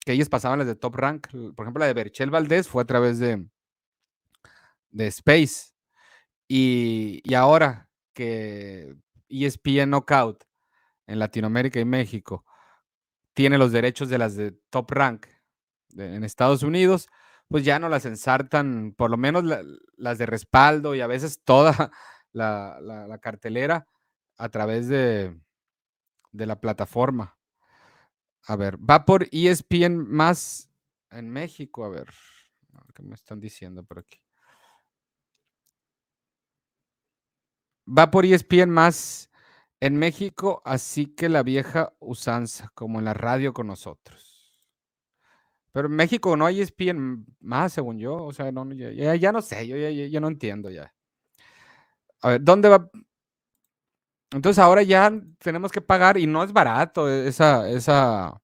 que ellos pasaban las de Top Rank. Por ejemplo, la de Berchel Valdés fue a través de, de Space. Y, y ahora que ESPN Knockout en Latinoamérica y México tiene los derechos de las de Top Rank en Estados Unidos, pues ya no las ensartan, por lo menos la, las de respaldo y a veces toda la cartelera a través de, de, la plataforma. A ver, va por ESPN más en México, a ver, ¿qué me están diciendo por aquí? Va por ESPN más en México, así que la vieja usanza, como en la radio con nosotros. Pero en México no hay ESPN más, según yo. O sea, no, ya, ya, no sé, yo ya, ya, no entiendo ya. A ver, ¿dónde va? Entonces ahora ya tenemos que pagar y no es barato esa, esa,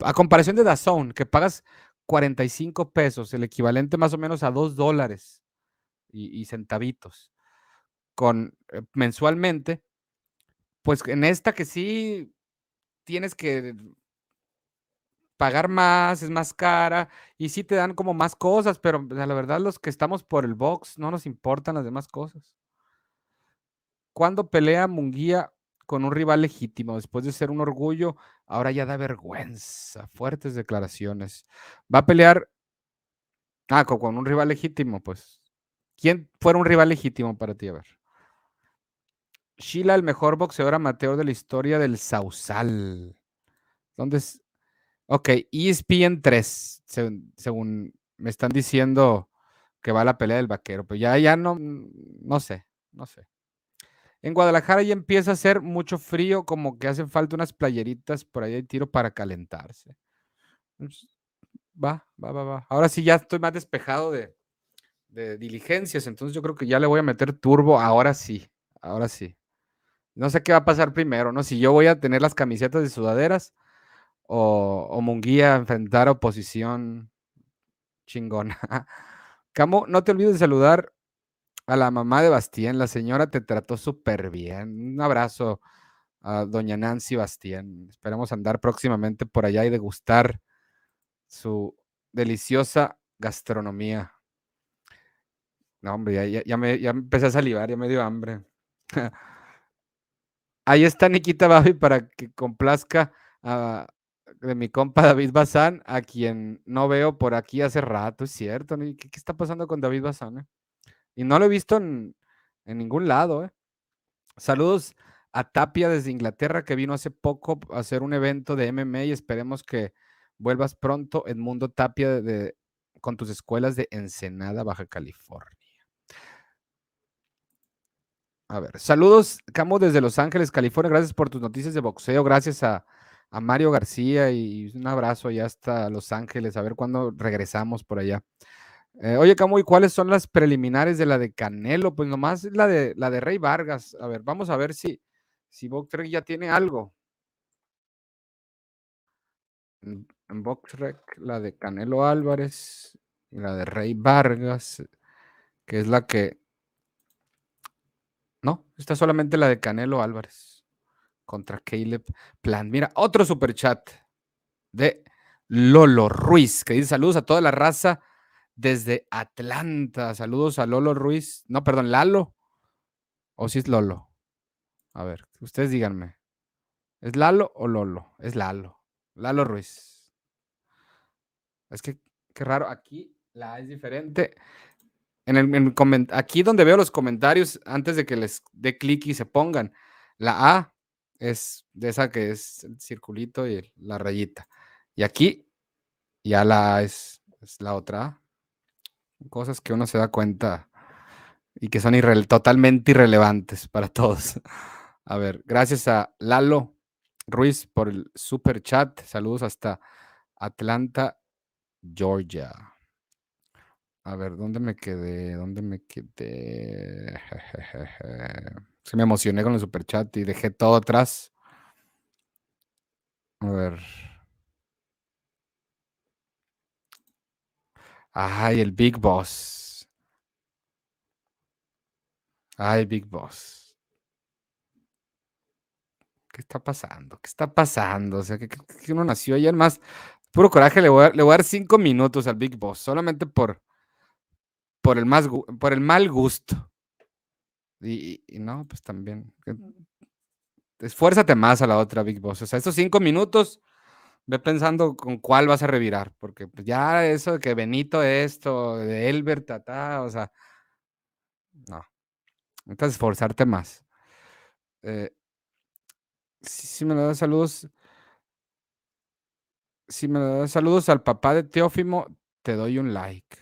a comparación de DAZN, que pagas 45 pesos, el equivalente más o menos a 2 dólares y, y centavitos, con eh, mensualmente, pues en esta que sí tienes que pagar más, es más cara y sí te dan como más cosas, pero la verdad los que estamos por el box no nos importan las demás cosas. Cuando pelea Munguía con un rival legítimo, después de ser un orgullo, ahora ya da vergüenza. Fuertes declaraciones. Va a pelear ah, con, con un rival legítimo, pues. ¿Quién fuera un rival legítimo para ti? A ver. Sheila, el mejor boxeador amateur de la historia del Sausal. ¿Dónde es? Ok, ESPN 3, según, según, me están diciendo que va a la pelea del vaquero, pero ya, ya no, no sé, no sé. En Guadalajara ya empieza a hacer mucho frío, como que hacen falta unas playeritas por ahí de tiro para calentarse. Va, va, va, va. Ahora sí ya estoy más despejado de, de diligencias, entonces yo creo que ya le voy a meter turbo, ahora sí, ahora sí. No sé qué va a pasar primero, ¿no? Si yo voy a tener las camisetas de sudaderas o, Munguía enfrentar oposición chingona. Camo, no te olvides de saludar a la mamá de Bastien. La señora te trató súper bien. Un abrazo a doña Nancy Bastien. Esperamos andar próximamente por allá y degustar su deliciosa gastronomía. No, hombre, ya, ya, ya, me, empecé a salivar, ya me dio hambre. Ahí está Nikita Babi para que complazca a, de mi compa David Bazán, a quien no veo por aquí hace rato, es cierto. ¿Qué, qué está pasando con David Bazán? Eh? Y no lo he visto en, en ningún lado. Eh. Saludos a Tapia desde Inglaterra, que vino hace poco a hacer un evento de MMA y esperemos que vuelvas pronto, Edmundo Tapia, de, con tus escuelas de Ensenada, Baja California. A ver, saludos, Camo, desde Los Ángeles, California. Gracias por tus noticias de boxeo. Gracias a, a Mario García y un abrazo allá hasta Los Ángeles. A ver cuándo regresamos por allá. Eh, oye, Camo, ¿y cuáles son las preliminares de la de Canelo? Pues nomás la de la de Rey Vargas. A ver, vamos a ver si, si BoxRec ya tiene algo. En, en BoxRec, la de Canelo Álvarez y la de Rey Vargas, que es la que no, está solamente la de Canelo Álvarez contra Caleb Plant. Mira, otro super chat de Lolo Ruiz, que dice saludos a toda la raza desde Atlanta. Saludos a Lolo Ruiz. No, perdón, Lalo. ¿O si es Lolo? A ver, ustedes díganme. ¿Es Lalo o Lolo? Es Lalo. Lalo Ruiz. Es que, qué raro. Aquí la es diferente. En el aquí donde veo los comentarios, antes de que les dé clic y se pongan, la A es de esa que es el circulito y la rayita. Y aquí ya la es, la otra. Cosas que uno se da cuenta y que son totalmente irrelevantes para todos. A ver, gracias a Lalo Ruiz por el super chat. Saludos hasta Atlanta, Georgia. A ver, ¿dónde me quedé? ¿Dónde me quedé? Se me emocioné con el super chat y dejé todo atrás. A ver. Ay, el Big Boss. Ay, Big Boss. ¿Qué está pasando? ¿Qué está pasando? O sea, que, uno nació ayer más. Puro coraje, le voy, a, le voy, a, dar cinco minutos al Big Boss, solamente por, por, el, más, por el mal gusto. Y, y, no, pues también. Esfuérzate más a la otra Big Boss. O sea, estos cinco minutos, ve pensando con cuál vas a revirar, porque pues, ya eso de que Benito esto, de Elbert, tata, o sea, no. Entonces, esforzarte más. Eh, si, me lo das saludos, si me lo das saludos al papá de Teófimo, te doy un like.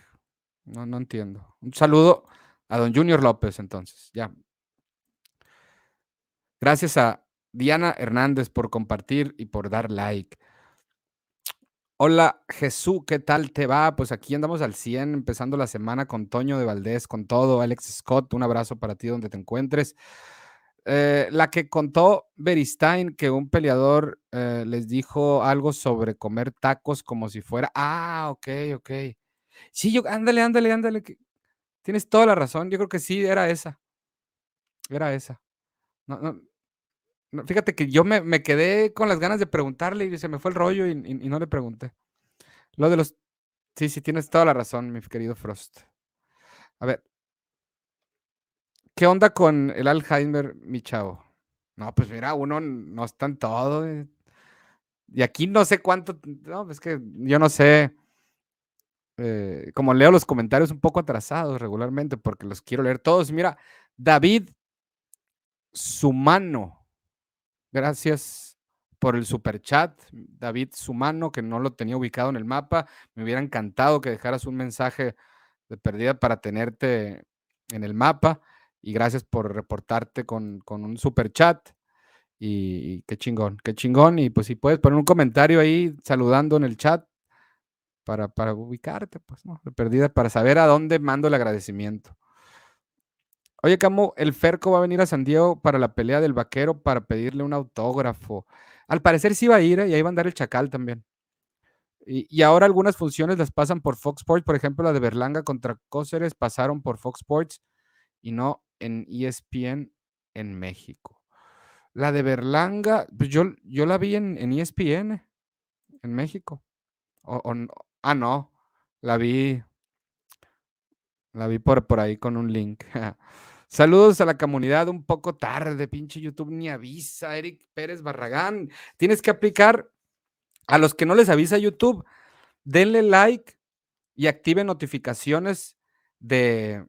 No, no entiendo. Un saludo a don Junior López, entonces, ya. Gracias a Diana Hernández por compartir y por dar like. Hola Jesús, ¿qué tal te va? Pues aquí andamos al 100, empezando la semana con Toño de Valdés, con todo. Alex Scott, un abrazo para ti donde te encuentres. Eh, la que contó Beristain que un peleador eh, les dijo algo sobre comer tacos como si fuera. Ah, ok, ok. Sí, yo, ándale, ándale, ándale. Tienes toda la razón. Yo creo que sí, era esa. Era esa. No, no, fíjate que yo me, quedé con las ganas de preguntarle y se me fue el rollo y, no le pregunté. Lo de los. Sí, sí, tienes toda la razón, mi querido Frost. A ver. ¿Qué onda con el Alzheimer, mi chavo? No, pues mira, uno no está en todo. Eh. Y aquí no sé cuánto. No, es que yo no sé. Eh, como leo los comentarios un poco atrasados regularmente porque los quiero leer todos. Mira, David Sumano, gracias por el super chat. David Sumano, que no lo tenía ubicado en el mapa. Me hubiera encantado que dejaras un mensaje de pérdida para tenerte en el mapa. Y gracias por reportarte con, un super chat. Y, y, qué chingón, qué chingón. Y pues si puedes poner un comentario ahí saludando en el chat, para, ubicarte, pues, ¿no? De perdida, para saber a dónde mando el agradecimiento. Oye, Camo, el Ferco va a venir a San Diego para la pelea del vaquero para pedirle un autógrafo. Al parecer sí va a ir, ¿eh? y ahí va a andar el Chacal también. Y, ahora algunas funciones las pasan por Fox Sports, por ejemplo, la de Berlanga contra Cóceres pasaron por Fox Sports y no en ESPN en México. La de Berlanga, pues yo, yo la vi en, en ESPN en México. O, Ah, no, la vi. La vi por, por ahí con un link. Saludos a la comunidad, un poco tarde, pinche YouTube ni avisa, Eric Pérez Barragán. Tienes que aplicar a los que no les avisa YouTube, denle like y activen notificaciones de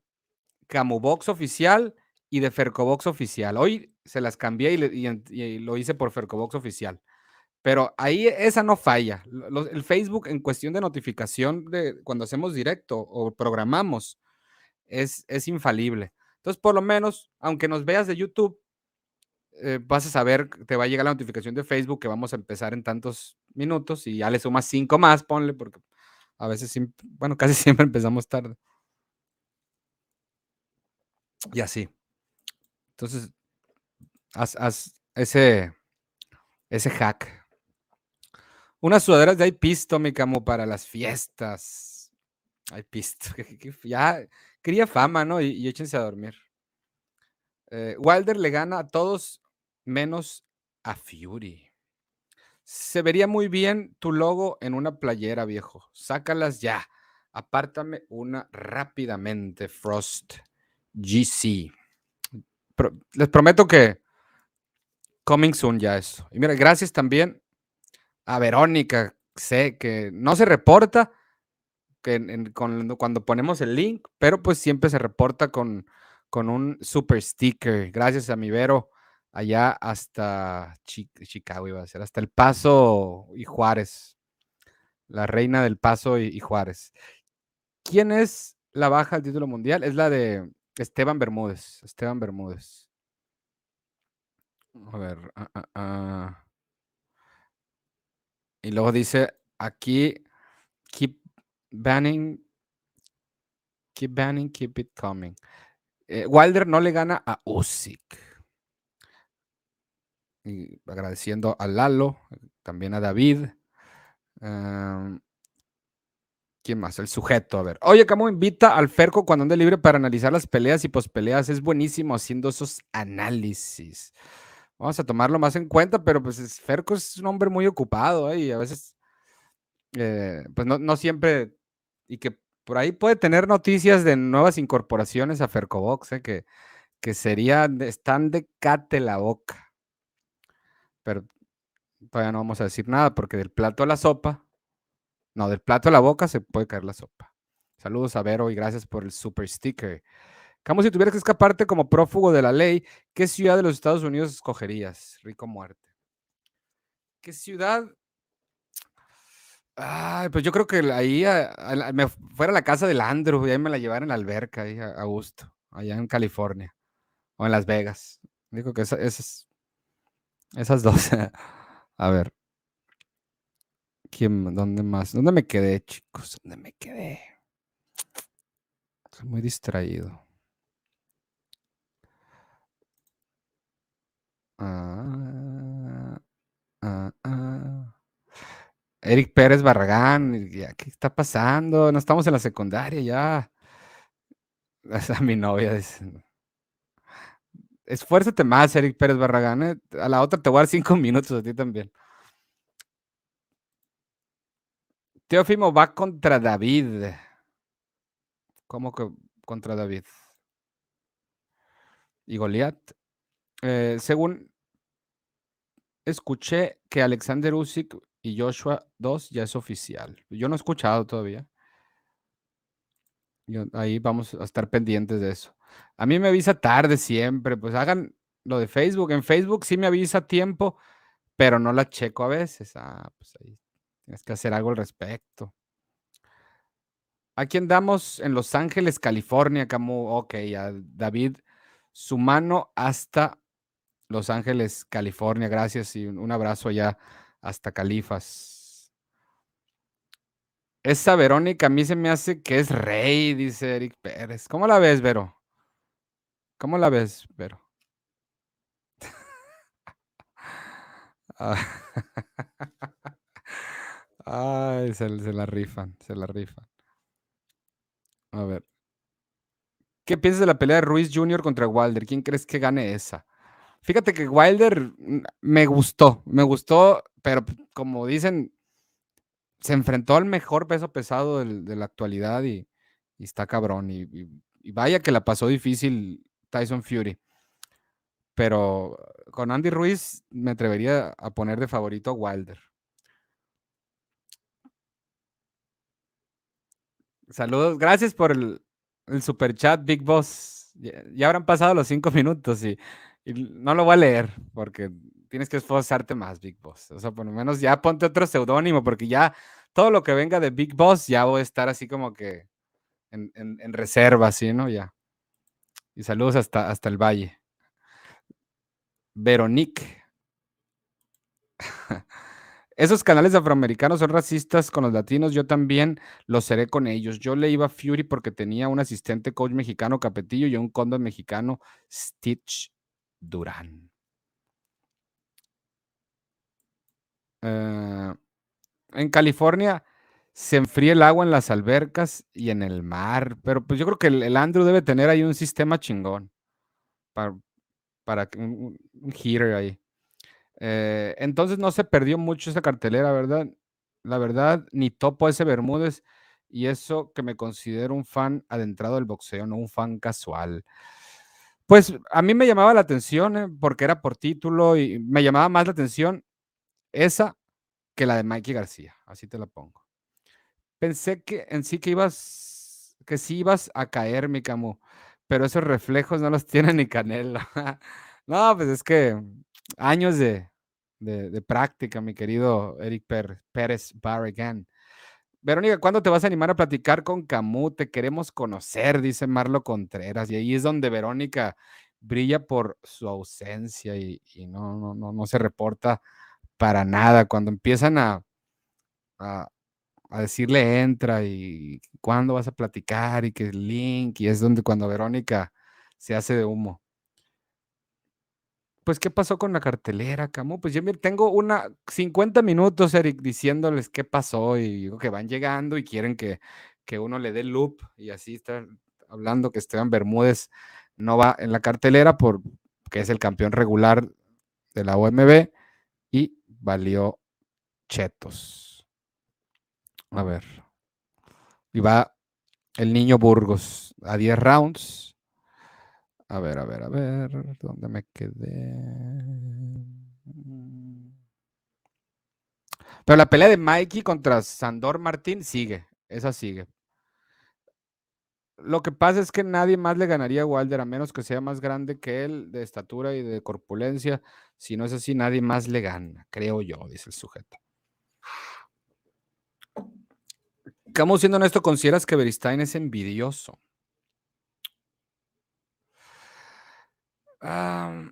Camubox oficial y de Fercobox oficial. Hoy se las cambié y lo hice por Fercobox oficial. Pero ahí esa no falla. el Facebook en cuestión de notificación de cuando hacemos directo o programamos es, es infalible. Entonces, por lo menos, aunque nos veas de YouTube, eh, vas a saber, te va a llegar la notificación de Facebook que vamos a empezar en tantos minutos y ya le sumas cinco más, ponle, porque a veces, bueno, casi siempre empezamos tarde. Y así. Entonces, haz, ese, ese hack. Unas sudaderas de pisto, mi camo, para las fiestas. Hay pisto. Ya quería fama, ¿no? Y, échense a dormir. Eh, Wilder le gana a todos menos a Fury. Se vería muy bien tu logo en una playera, viejo. Sácalas ya. Apártame una rápidamente, Frost GC. les prometo que coming soon ya eso. Y mira, gracias también a Verónica, sé que no se reporta que cuando ponemos el link, pero pues siempre se reporta con, con un super sticker. Gracias a mi Vero, allá hasta Chicago, iba a ser, hasta El Paso y Juárez. La reina del Paso y, Juárez. ¿Quién es la baja al título mundial? Es la de Esteban Bermúdez. Esteban Bermúdez. A ver. Ah, ah, ah. Y luego dice aquí, keep banning, keep banning, keep it coming. Eh, Wilder no le gana a Usyk. Agradeciendo a Lalo, también a David. ¿Quién más? El sujeto, a ver. Oye, ¿cómo invita al Ferco cuando ande libre para analizar las peleas y pospeleas? Es buenísimo haciendo esos análisis. Vamos a tomarlo más en cuenta, pero pues Ferco es un hombre muy ocupado ¿eh? y a veces, eh, pues no, siempre, y que por ahí puede tener noticias de nuevas incorporaciones a Fercobox, ¿eh? que, que serían, están de cate la boca. Pero todavía no vamos a decir nada porque del plato a la sopa, no, del plato a la boca se puede caer la sopa. Saludos a Vero y gracias por el super sticker. Como si tuvieras que escaparte como prófugo de la ley, ¿qué ciudad de los Estados Unidos escogerías? Rico muerte. ¿Qué ciudad? Ay, pues yo creo que ahí me fuera la casa del Andrew y ahí me la llevaran en la alberca, ahí a, gusto, allá en California o en Las Vegas. Digo que esas, esas dos. a ver. ¿Quién, ¿Dónde más? ¿Dónde me quedé, chicos? ¿Dónde me quedé? Estoy muy distraído. Ah, ah, ah. Eric Pérez Barragán, ¿qué está pasando? No estamos en la secundaria ya. Esa mi novia dice. Esfuérzate más, Eric Pérez Barragán. ¿eh? A la otra te voy a dar cinco minutos a ti también. Teófimo va contra David. ¿Cómo que contra David? Y Goliat. Eh, según escuché que Alexander Usyk y Joshua 2 ya es oficial. Yo no he escuchado todavía. ahí vamos a estar pendientes de eso. A mí me avisa tarde siempre, pues hagan lo de Facebook. En Facebook sí me avisa a tiempo, pero no la checo a veces. Ah, pues ahí tienes que hacer algo al respecto. Aquí andamos en Los Ángeles, California, ok, a David, su mano hasta los Ángeles, California. Gracias y un abrazo allá hasta Califas. Esa Verónica a mí se me hace que es rey, dice Eric Pérez. ¿Cómo la ves, Vero? ¿Cómo la ves, Vero? Ah. Ay, se, se, la rifan, se la rifan. A ver. ¿Qué piensas de la pelea de Ruiz Jr. contra Wilder? ¿Quién crees que gane esa? Fíjate que Wilder me gustó, me gustó, pero como dicen, se enfrentó al mejor peso pesado de la actualidad y, está cabrón. Y, vaya que la pasó difícil Tyson Fury. Pero con Andy Ruiz me atrevería a poner de favorito a Wilder. Saludos, gracias por el, super chat, Big Boss. Ya, habrán pasado los cinco minutos y no lo voy a leer porque tienes que esforzarte más, Big Boss. O sea, por lo menos ya ponte otro seudónimo porque ya todo lo que venga de Big Boss ya voy a estar así como que en, reserva, ¿sí? ¿no? Ya. Y saludos hasta, hasta el valle. Veronique. Esos canales afroamericanos son racistas con los latinos, yo también lo seré con ellos. Yo le iba a Fury porque tenía un asistente coach mexicano Capetillo y un condón mexicano Stitch Durán. Eh, en California se enfría el agua en las albercas y en el mar, pero pues yo creo que el, Andrew debe tener ahí un sistema chingón para, para un, un heater ahí. Eh, entonces no se perdió mucho esa cartelera, ¿verdad? La verdad, ni topo ese Bermúdez y eso que me considero un fan adentrado del boxeo, no un fan casual. Pues a mí me llamaba la atención eh, porque era por título y me llamaba más la atención esa que la de Mikey García, así te la pongo. Pensé que en sí que ibas, que sí ibas a caer, mi Camu, pero esos reflejos no los tiene ni Canelo. No, pues es que años de, práctica, mi querido Eric Pérez Barrigan. Verónica, ¿cuándo te vas a animar a platicar con Camus? Te queremos conocer, dice Marlo Contreras. Y ahí es donde Verónica brilla por su ausencia y, no, no, no, no se reporta para nada. Cuando empiezan a, a, decirle entra y cuándo vas a platicar y que link, y es donde cuando Verónica se hace de humo. Pues, ¿qué pasó con la cartelera, Camus? Pues yo tengo una 50 minutos, Eric, diciéndoles qué pasó y digo que van llegando y quieren que, que uno le dé loop y así está hablando que Esteban Bermúdez no va en la cartelera porque es el campeón regular de la OMB y valió chetos. A ver. Y va el niño Burgos a 10 rounds. A ver, a ver, a ver. ¿Dónde me quedé? Pero la pelea de Mikey contra Sandor Martín sigue. Esa sigue. Lo que pasa es que nadie más le ganaría a Wilder, a menos que sea más grande que él, de estatura y de corpulencia. Si no es así, nadie más le gana, creo yo, dice el sujeto. ¿Cómo siendo honesto, consideras que Beristain es envidioso? Eh,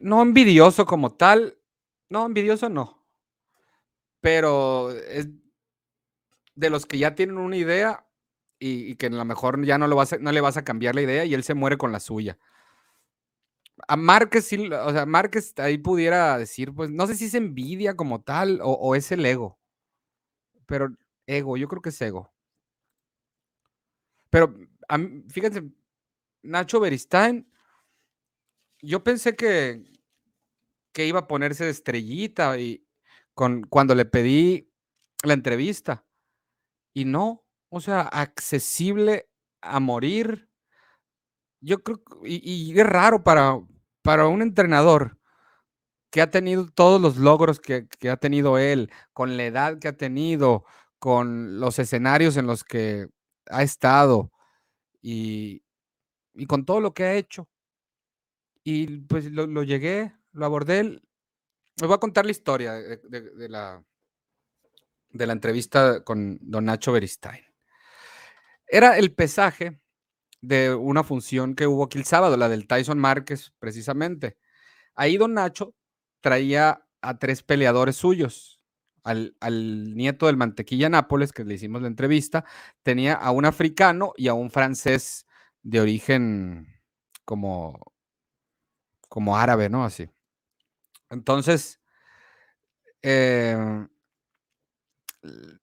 no envidioso como tal. No, envidioso no. Pero es de los que ya tienen una idea y, que a lo mejor ya no, lo vas no le vas a cambiar la idea y él se muere con la suya. A Márquez sí, o sea, Márquez ahí pudiera decir, pues no sé si es envidia como tal o, es el ego. Pero ego, yo creo que es ego. Pero fíjense, Nacho Beristain, yo pensé que, que iba a ponerse de estrellita y con, cuando le pedí la entrevista. Y no, o sea, accesible a morir. Yo creo, y, y es raro para, para un entrenador que ha tenido todos los logros que, que, ha tenido él, con la edad que ha tenido, con los escenarios en los que ha estado y, y con todo lo que ha hecho. Y pues lo, llegué, lo abordé. Me voy a contar la historia de, la, de la entrevista con don Nacho Beristain. Era el pesaje de una función que hubo aquí el sábado, la del Tyson Márquez, precisamente. Ahí don Nacho traía a tres peleadores suyos. Al, al, nieto del Mantequilla Nápoles, que le hicimos la entrevista, tenía a un africano y a un francés de origen como, como árabe, ¿no? Así. Entonces, em,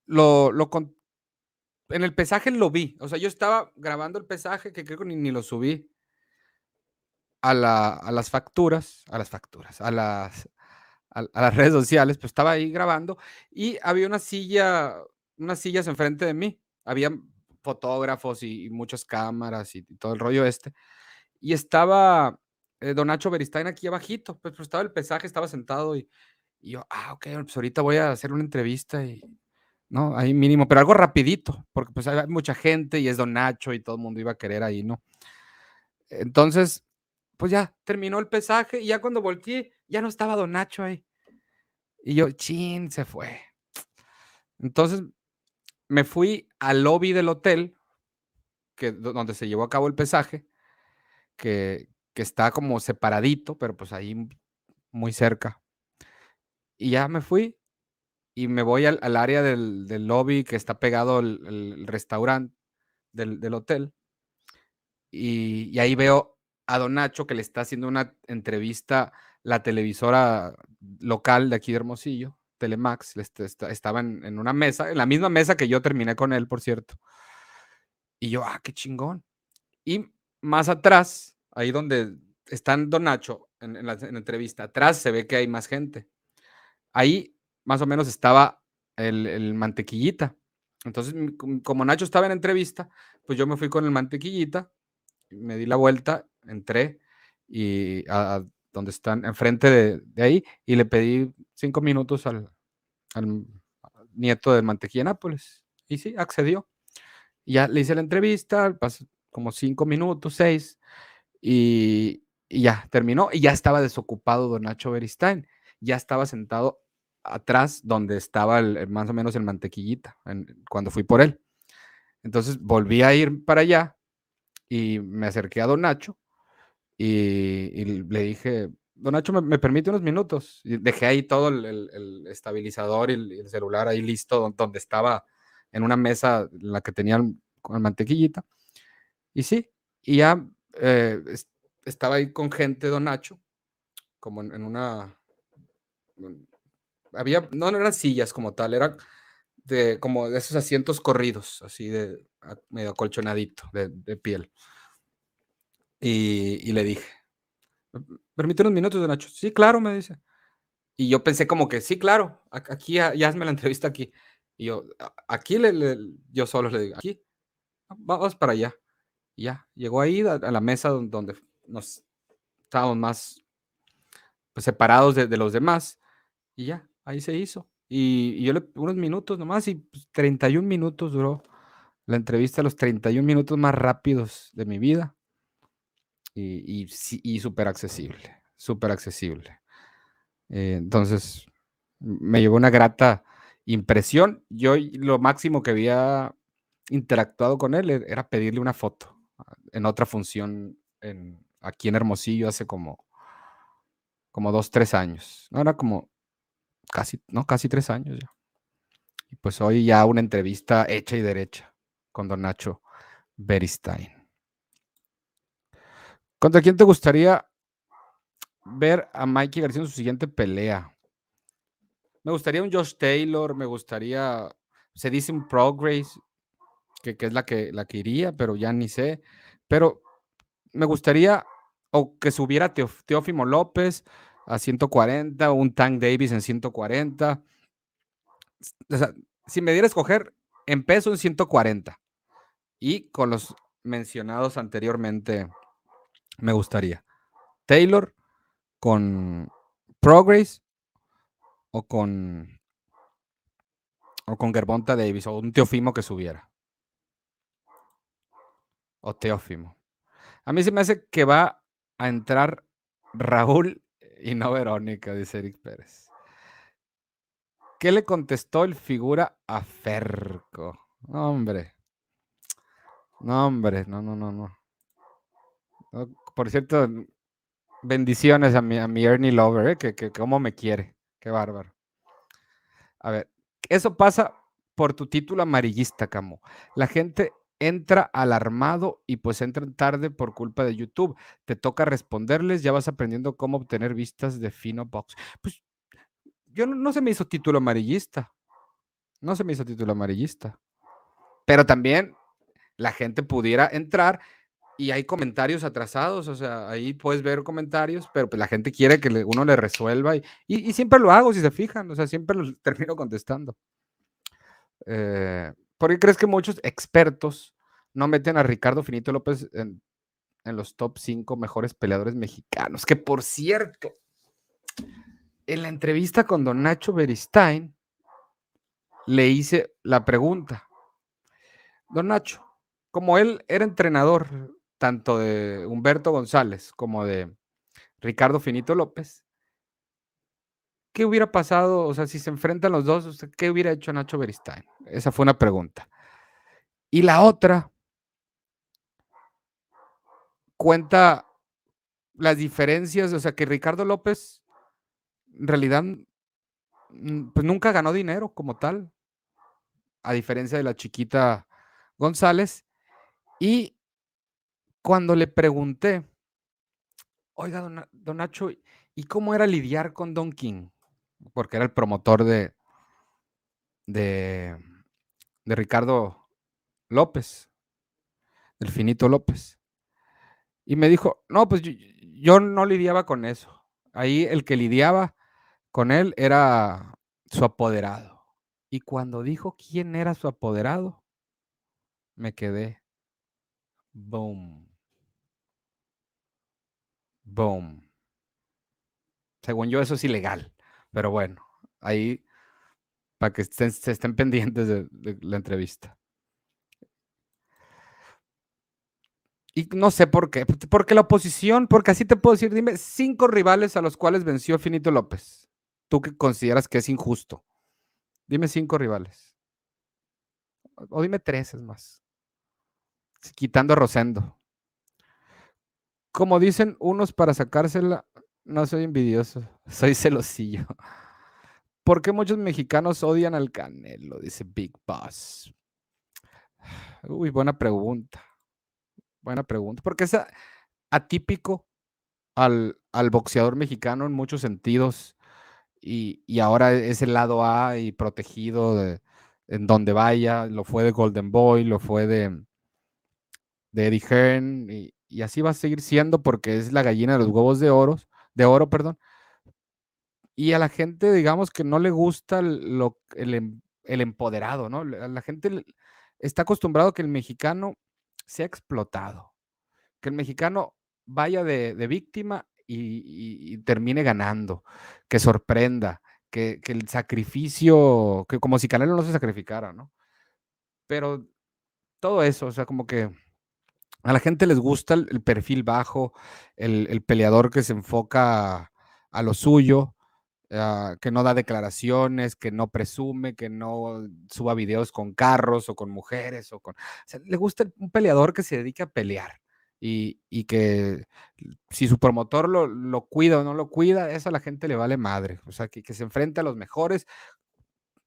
lo, lo, en el pesaje lo vi. O sea, yo estaba grabando el pesaje que creo que ni, lo subí a, la, a, las facturas, a las facturas, a las, a, las redes sociales, pues estaba ahí grabando y había una silla, unas sillas enfrente de mí. Había fotógrafos y, muchas cámaras y, todo el rollo este. Y estaba eh, Don Nacho Beristain aquí abajito, pues, pues, estaba el pesaje, estaba sentado y, yo, ah, ok, pues ahorita voy a hacer una entrevista y, ¿no? Ahí mínimo, pero algo rapidito, porque pues hay mucha gente y es Don Nacho y todo el mundo iba a querer ahí, ¿no? Entonces, pues ya terminó el pesaje y ya cuando volteé, ya no estaba Don Nacho ahí. Y yo, chin, se fue. Entonces, me fui al lobby del hotel, que, donde se llevó a cabo el pesaje, que, que está como separadito, pero pues ahí muy cerca. Y ya me fui y me voy al, área del, lobby que está pegado al, restaurante del, hotel. Y, ahí veo a Don Nacho que le está haciendo una entrevista la televisora local de aquí de Hermosillo, Telemax, estaba en, una mesa, en la misma mesa que yo terminé con él, por cierto. Y yo, ah, qué chingón. Y más atrás, ahí donde están Don Nacho en, la, entrevista, atrás se ve que hay más gente. Ahí más o menos estaba el, mantequillita. Entonces, como Nacho estaba en entrevista, pues yo me fui con el mantequillita, me di la vuelta, entré y a, donde están, enfrente de, ahí, y le pedí cinco minutos al, nieto del mantequilla Nápoles. Y sí, accedió. Ya le hice la entrevista, pasó como cinco minutos, seis, y, ya terminó y ya estaba desocupado don Nacho Beristain. Ya estaba sentado atrás donde estaba el, más o menos el mantequillita cuando fui por él. Entonces volví a ir para allá y me acerqué a don Nacho y, le dije, don Nacho, ¿me, permite unos minutos? Y dejé ahí todo el, estabilizador y el, celular ahí listo donde estaba en una mesa la que tenían con el mantequillita. Y sí, y ya eh, estaba ahí con gente, don Nacho, como en, una... Había, no, no eran sillas como tal, era de como de esos asientos corridos, así de medio acolchonadito, de, piel. Y, le dije, permite unos minutos, don Nacho. Sí, claro, me dice. Y yo pensé como que, sí, claro, aquí ya, hazme la entrevista aquí. Y yo, aquí le, yo solo le digo, aquí, vamos para allá. Y ya, llegó ahí a, la mesa donde nos estábamos más pues, separados de, los demás. Y ya, ahí se hizo. Y, yo le unos minutos nomás, y 31 pues, minutos duró la entrevista, los 31 minutos más rápidos de mi vida. Y, y, súper accesible, súper accesible. Eh, entonces, me llevó una grata impresión. Yo lo máximo que había interactuado con él e, era pedirle una foto en otra función en, aquí en Hermosillo hace como, como dos, tres años. No, era como casi, no, casi tres años ya. Y pues hoy ya una entrevista hecha y derecha con don Nacho Beristain. ¿Contra quién te gustaría ver a Mikey García en su siguiente pelea? Me gustaría un Josh Taylor, me gustaría, se dice un Progress, que, que es la que, la que iría, pero ya ni sé. Pero me gustaría o que subiera Teófimo López a 140 o un Tank Davis en 140. O sea, si me diera a escoger, en peso en 140. Y con los mencionados anteriormente, me gustaría. Taylor con Progress o con o con Gerbonta Davis o un Teofimo que subiera. O Teófimo. A mí se me hace que va a entrar Raúl y no Verónica, dice Eric Pérez. ¿Qué le contestó el figura a Ferco? hombre. No, hombre, no, no, no, no. Por cierto, bendiciones a mi, a mi Ernie Lover, ¿eh? que, que cómo me quiere. Qué bárbaro. A ver, eso pasa por tu título amarillista, Camo. La gente entra alarmado y pues entran tarde por culpa de YouTube. Te toca responderles, ya vas aprendiendo cómo obtener vistas de Fino Box. Pues yo no, se me hizo título amarillista. No se me hizo título amarillista. Pero también la gente pudiera entrar y hay comentarios atrasados, o sea, ahí puedes ver comentarios, pero pues la gente quiere que uno le resuelva y, y, siempre lo hago, si se fijan, o sea, siempre lo termino contestando. Eh, ¿Por qué crees que muchos expertos no meten a Ricardo Finito López en, los top 5 mejores peleadores mexicanos? Que por cierto, en la entrevista con Don Nacho Beristain, le hice la pregunta. Don Nacho, como él era entrenador tanto de Humberto González como de Ricardo Finito López, ¿qué hubiera pasado? O sea, si se enfrentan los dos, ¿qué hubiera hecho Nacho Beristain? Esa fue una pregunta. Y la otra cuenta las diferencias, o sea, que Ricardo López en realidad mm, pues nunca ganó dinero como tal, a diferencia de la chiquita González. Y cuando le pregunté, oiga, don, Nacho, ¿y cómo era lidiar con Don King? Porque era el promotor de, de, Ricardo López, del Finito López. Y me dijo, no, pues yo, no lidiaba con eso. Ahí el que lidiaba con él era su apoderado. Y cuando dijo quién era su apoderado, me quedé. Boom. Boom. Según yo, eso es ilegal. Pero bueno, ahí para que estén, se estén pendientes de, la entrevista. Y no sé por qué, porque la oposición, porque así te puedo decir, dime cinco rivales a los cuales venció Finito López. Tú que consideras que es injusto. Dime cinco rivales. O dime tres, es más. Quitando a Rosendo. Como dicen unos para sacársela, no soy envidioso, soy celosillo. ¿Por qué muchos mexicanos odian al Canelo? Dice Big Boss. Uy, buena pregunta. Buena pregunta. Porque es atípico al, al boxeador mexicano en muchos sentidos. Y, y, ahora es el lado A y protegido de, en donde vaya. Lo fue de Golden Boy, lo fue de, de Eddie Hearn. Y, y así va a seguir siendo porque es la gallina de los huevos de oro, de oro, perdón. Y a la gente, digamos que no le gusta lo, el, em, el empoderado, ¿no? La gente está acostumbrado a que el mexicano sea explotado, que el mexicano vaya de, de víctima y, y, termine ganando, que sorprenda, que, que, el sacrificio, que como si Canelo no se sacrificara, ¿no? Pero todo eso, o sea, como que a la gente les gusta el, perfil bajo, el, peleador que se enfoca a, lo suyo, ah, que no da declaraciones, que no presume, que no suba videos con carros o con mujeres o con... le gusta un peleador que se dedique a pelear y, que si su promotor lo, cuida o no lo cuida, eso a la gente le vale madre. O sea, que, que se enfrente a los mejores.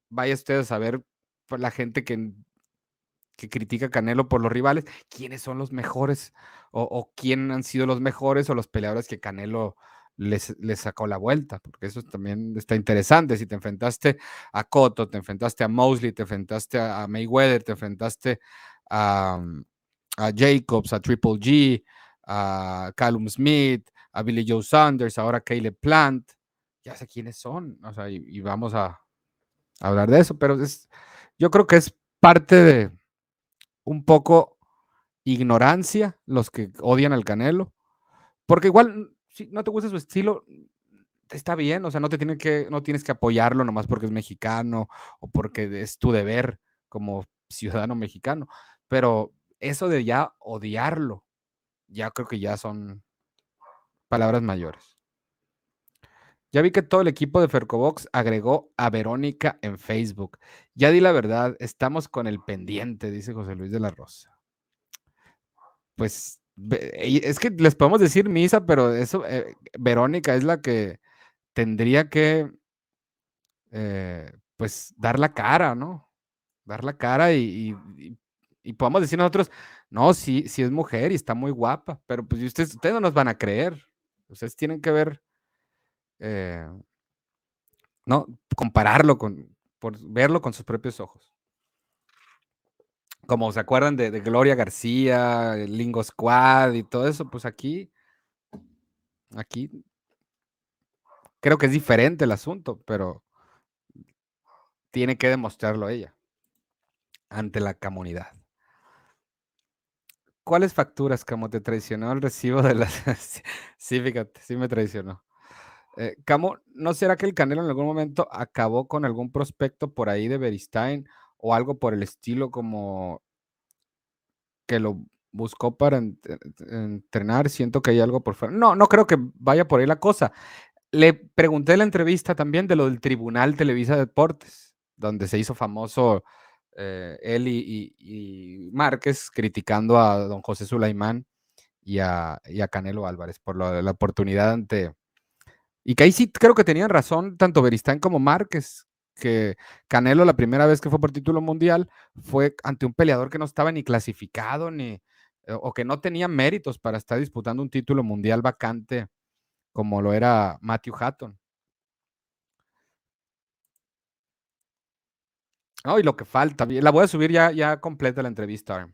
Vaya ustedes a ver pues, la gente que que critica Canelo por los rivales, quiénes son los mejores o, quién han sido los mejores o los peleadores que Canelo les, sacó la vuelta, porque eso también está interesante. Si te enfrentaste a Cotto, te enfrentaste a Mosley, te enfrentaste a, Mayweather, te enfrentaste a, a, Jacobs, a Triple G, a Callum Smith, a Billy Joe Sanders, ahora Caleb Plant, ya sé quiénes son, o sea, y, vamos a, a hablar de eso, pero es, yo creo que es parte de, un poco ignorancia los que odian al Canelo, porque igual si no te gusta su estilo, está bien, o sea, no te tiene que no tienes que apoyarlo nomás porque es mexicano o porque es tu deber como ciudadano mexicano, pero eso de ya odiarlo, ya creo que ya son palabras mayores. Ya vi que todo el equipo de Fercobox agregó a Verónica en Facebook. Ya di la verdad, estamos con el pendiente, dice José Luis de la Rosa. Pues es que les podemos decir misa, pero eso, eh, Verónica es la que tendría que, eh, pues, dar la cara, ¿no? Dar la cara y, podemos decir nosotros, no, sí, sí es mujer y está muy guapa, pero pues ustedes, ustedes no nos van a creer. Ustedes tienen que ver eh, ¿no? Compararlo con, por verlo con sus propios ojos. Como se acuerdan de, Gloria García, Lingo Squad y todo eso, pues aquí, aquí creo que es diferente el asunto, pero tiene que demostrarlo ella ante la comunidad. ¿Cuáles facturas, como te traicionó el recibo de las... sí, fíjate, sí me traicionó. Eh, Camo, ¿no será que el Canelo en algún momento acabó con algún prospecto por ahí de Beristain o algo por el estilo como que lo buscó para entrenar? Siento que hay algo por fuera. No, no creo que vaya por ahí la cosa. Le pregunté la entrevista también de lo del Tribunal Televisa Deportes, donde se hizo famoso eh, él y, Márquez criticando a don José Sulaimán y a, Canelo Álvarez por la oportunidad ante y que ahí sí creo que tenían razón tanto Beristán como Márquez, que Canelo la primera vez que fue por título mundial fue ante un peleador que no estaba ni clasificado ni eh, o que no tenía méritos para estar disputando un título mundial vacante como lo era Matthew Hatton. Oh, y lo que falta, la voy a subir ya, ya completa la entrevista.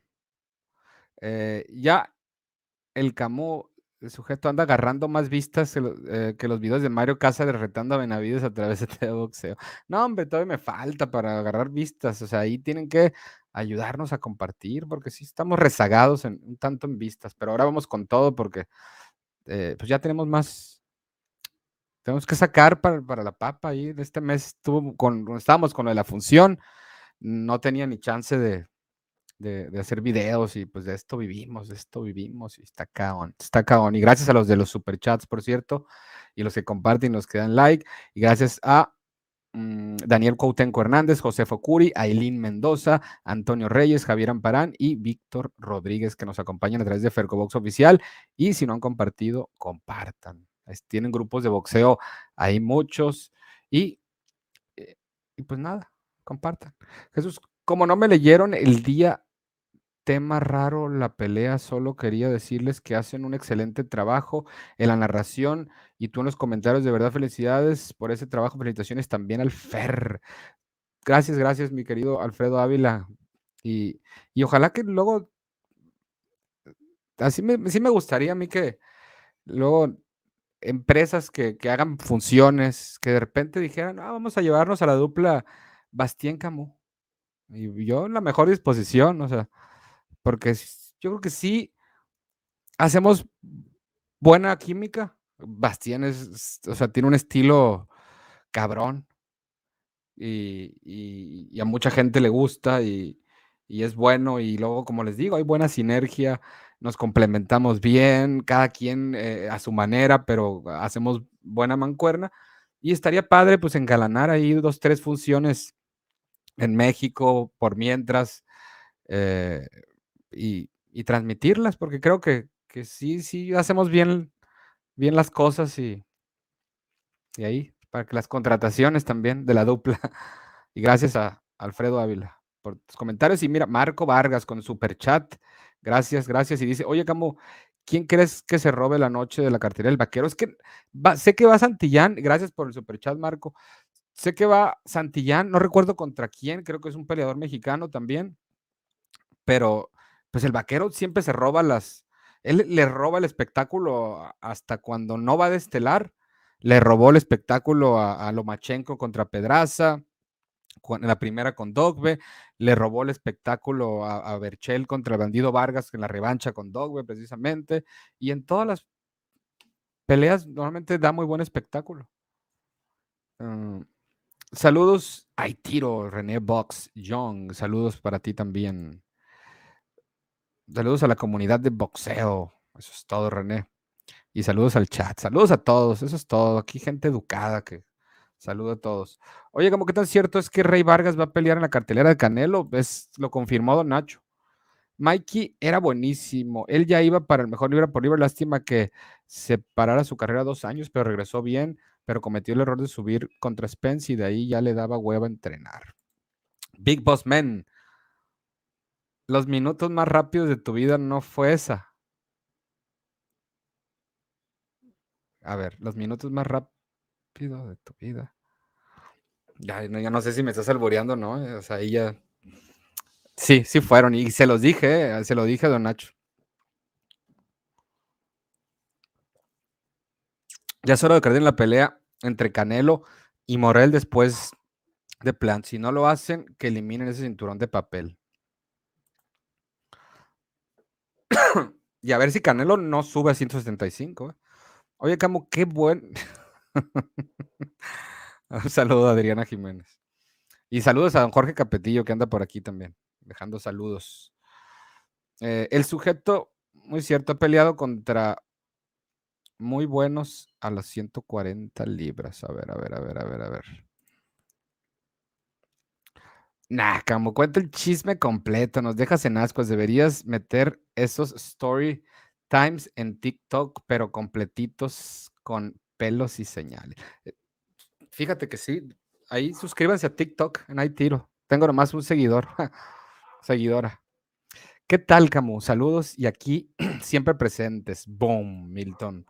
Eh, ya el Camus el sujeto anda agarrando más vistas eh, que, los videos de Mario Casa retando a Benavides a través de TV Boxeo. No, hombre, todavía me falta para agarrar vistas. O sea, ahí tienen que ayudarnos a compartir, porque sí estamos rezagados un tanto en vistas, pero ahora vamos con todo porque eh, pues ya tenemos más. Tenemos que sacar para, la papa ahí. Este mes estuvo con, estábamos con lo de la función, no tenía ni chance de, de, hacer videos y pues de esto vivimos, de esto vivimos y está caón, está caón. Y gracias a los de los superchats, por cierto, y los que comparten, los que dan like, y gracias a mm, Daniel Coutenco Hernández, José Focuri, Aileen Mendoza, Antonio Reyes, Javier Amparán y Víctor Rodríguez que nos acompañan a través de Fercobox Oficial. Y si no han compartido, compartan. Tienen grupos de boxeo, hay muchos. Y, eh, y pues nada, compartan. Jesús, como no me leyeron el día tema raro la pelea, solo quería decirles que hacen un excelente trabajo en la narración y tú en los comentarios, de verdad, felicidades por ese trabajo, felicitaciones también al Fer. Gracias, gracias, mi querido Alfredo Ávila. Y, ojalá que luego, así me, sí me gustaría a mí que luego empresas que, hagan funciones, que de repente dijeran, ah, vamos a llevarnos a la dupla Bastien Camus. Y yo en la mejor disposición, o sea, porque yo creo que sí hacemos buena química. Bastien es, o sea, tiene un estilo cabrón y, a mucha gente le gusta y, es bueno y luego, como les digo, hay buena sinergia, nos complementamos bien, cada quien eh, a su manera, pero hacemos buena mancuerna y estaría padre pues engalanar ahí dos, tres funciones en México por mientras. Eh, y, transmitirlas, porque creo que, sí, sí hacemos bien, bien las cosas y, y ahí, para que las contrataciones también de la dupla. Y gracias a Alfredo Ávila por tus comentarios. Y mira, Marco Vargas con super chat. Gracias, gracias. Y dice, oye, Camo, ¿quién crees que se robe la noche de la cartera del vaquero? Es que sé que va Santillán. Gracias por el super chat, Marco. Sé que va Santillán, no recuerdo contra quién, creo que es un peleador mexicano también, pero pues el vaquero siempre se roba las, él le roba el espectáculo hasta cuando no va de estelar. Le robó el espectáculo a, Lomachenko contra Pedraza, en la primera con Dogbe, le robó el espectáculo a, Berchel contra el bandido Vargas en la revancha con Dogbe, precisamente, y en todas las peleas normalmente da muy buen espectáculo. Mm, saludos, ay tiro, René Box, Young, saludos para ti también. Saludos a la comunidad de boxeo. Eso es todo, René. Y saludos al chat. Saludos a todos. Eso es todo. Aquí gente educada que saluda a todos. Oye, ¿cómo que tan cierto es que Rey Vargas va a pelear en la cartelera de Canelo? Es, lo confirmó Don Nacho. Mikey era buenísimo. Él ya iba para el mejor libra por libra. Lástima que se parara su carrera dos años, pero regresó bien. Pero cometió el error de subir contra Spence y de ahí ya le daba hueva entrenar. Big Boss Men los minutos más rápidos de tu vida no fue esa. A ver, los minutos más rápidos de tu vida. Ya, no, sé si me estás alboreando, ¿no? O sea, ahí ya. Sí, sí fueron. Y se los dije, eh, se lo dije a Don Nacho. Ya es hora de creer en la pelea entre Canelo y Morel después de plan. Si no lo hacen, que eliminen ese cinturón de papel. Y a ver si Canelo no sube a 175. ¿eh? Oye, Camo, qué buen. Un saludo a Adriana Jiménez. Y saludos a don Jorge Capetillo, que anda por aquí también, dejando saludos. Eh, el sujeto, muy cierto, ha peleado contra muy buenos a las 140 libras. A ver, a ver, a ver, a ver, a ver. Nah, como cuenta el chisme completo, nos dejas en ascos. Deberías meter esos story times en TikTok, pero completitos con pelos y señales. Eh, fíjate que sí, ahí suscríbanse a TikTok, en ahí tiro. Tengo nomás un seguidor, seguidora. ¿Qué tal, Camu? Saludos y aquí siempre presentes. Boom, Milton,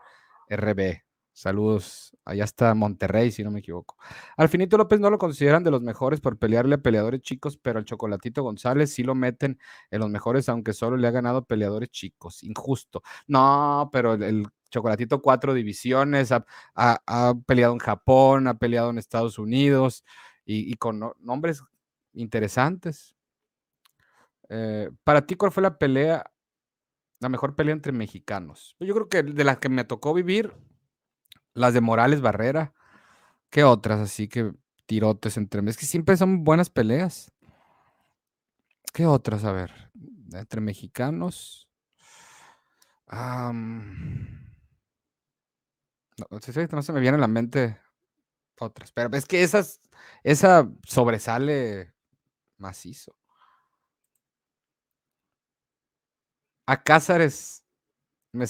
RB. Saludos. Allá está Monterrey, si no me equivoco. Alfinito López no lo consideran de los mejores por pelearle a peleadores chicos, pero al Chocolatito González sí lo meten en los mejores, aunque solo le ha ganado peleadores chicos. Injusto. No, pero el, Chocolatito cuatro divisiones, ha, peleado en Japón, ha peleado en Estados Unidos y, con nombres interesantes. Eh, para ti, ¿cuál fue la pelea, la mejor pelea entre mexicanos? Yo creo que de las que me tocó vivir, las de Morales Barrera. ¿Qué otras? Así que tirotes entre Es que siempre son buenas peleas. ¿Qué otras? A ver, entre mexicanos. no, no se me viene a la mente otras, pero es que esas, esa sobresale macizo. A Cázares me,